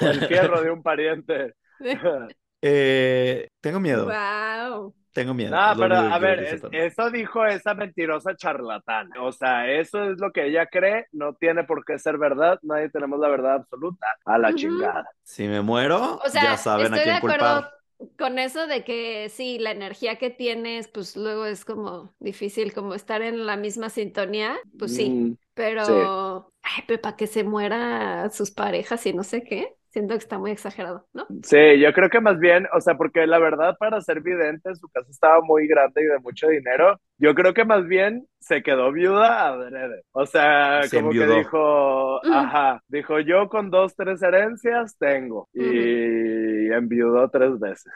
el fierro de un pariente. *laughs* Eh, tengo miedo. wow. Tengo miedo. No, pero a ver, es- eso dijo esa mentirosa charlatana. O sea, eso es lo que ella cree, no tiene por qué ser verdad, nadie tenemos la verdad absoluta. A la chingada. Si me muero, O sea, ya saben a de quién acuerdo culpar. Con eso de que sí, la energía que tienes, pues luego es como difícil como estar en la misma sintonía, pues sí, Mm, pero, ay, pero para que se muera sus parejas y no sé qué, siento que está muy exagerado, ¿no? Sí, yo creo que más bien, o sea, porque la verdad para ser vidente su casa estaba muy grande y de mucho dinero. Yo creo que más bien se quedó viuda adrede. O sea, Se como que enviudó. dijo, Mm. ajá, dijo yo con dos, tres herencias tengo. Y enviudó tres veces.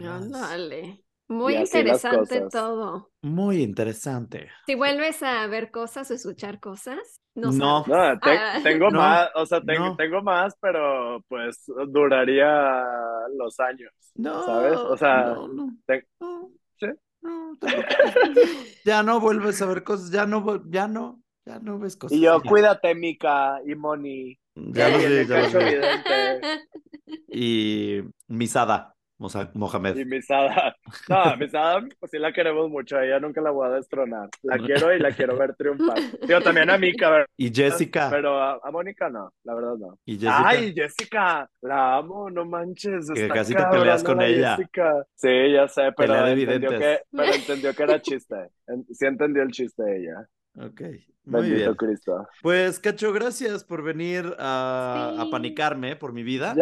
Ándale. Muy interesante todo. Muy interesante. Si vuelves a ver cosas o escuchar cosas, no No. No, te- Ah. tengo No, más, o sea, ten- no. tengo más, pero pues duraría los años. No, ¿Sabes? O sea, no, no, te- no, ¿Sí? *laughs* ya no vuelves a ver cosas, ya no, ya no, ya no ves cosas. Y yo, ya. cuídate, Mika y Moni. Ya lo sé, ya lo. *laughs* Vidente. *laughs* Y Misada, Mohamed. Y Misada. No, Misada, pues sí la queremos mucho. A ella nunca la voy a destronar. La quiero y la quiero ver triunfar. *laughs* Yo también a Mika, ¿verdad? Y Jessica. Pero a, a Mónica no, la verdad no. Y Jessica. Ay, Jessica, la amo, no manches. Que casi te peleas con la ella. Jessica. Sí, ya sé, pero Pelea de entendió, que, pero entendió que era chiste. Sí entendió el chiste ella. Ok, muy Bendito bien. Cristo. Pues, Cacho, gracias por venir a, panicarme por mi vida.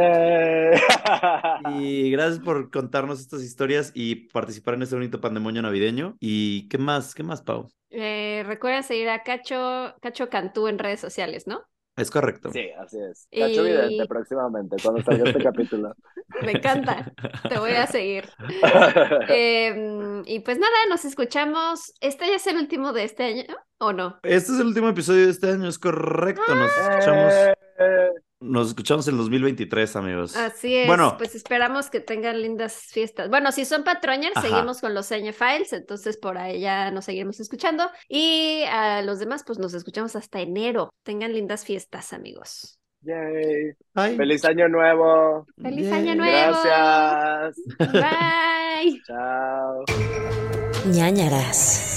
Y gracias por contarnos estas historias y participar en este bonito pandemonio navideño. ¿Y qué más? ¿Qué más, Pau? Eh, recuerda seguir a Cacho, Cacho Cantú en redes sociales, ¿no? Es correcto. Sí, así es. Cacho Y- Vidente próximamente, cuando salga este *laughs* capítulo. Me encanta. Te voy a seguir. *laughs* Em, y pues nada, nos escuchamos. ¿Este ya es el último de este año o no? Este es el último episodio de este año, es correcto. Nos escuchamos, Eh, nos escuchamos en 2023, amigos. Así es. Bueno. Pues esperamos que tengan lindas fiestas. Bueno, si son patroñers, Ajá. seguimos con los Seña Files, entonces por ahí ya nos seguiremos escuchando. Y a los demás, pues nos escuchamos hasta enero. Tengan lindas fiestas, amigos. yay. Ay, Feliz año nuevo. ¡Feliz Yay. año nuevo! Gracias. Bye. *laughs* Chao. ñañaras.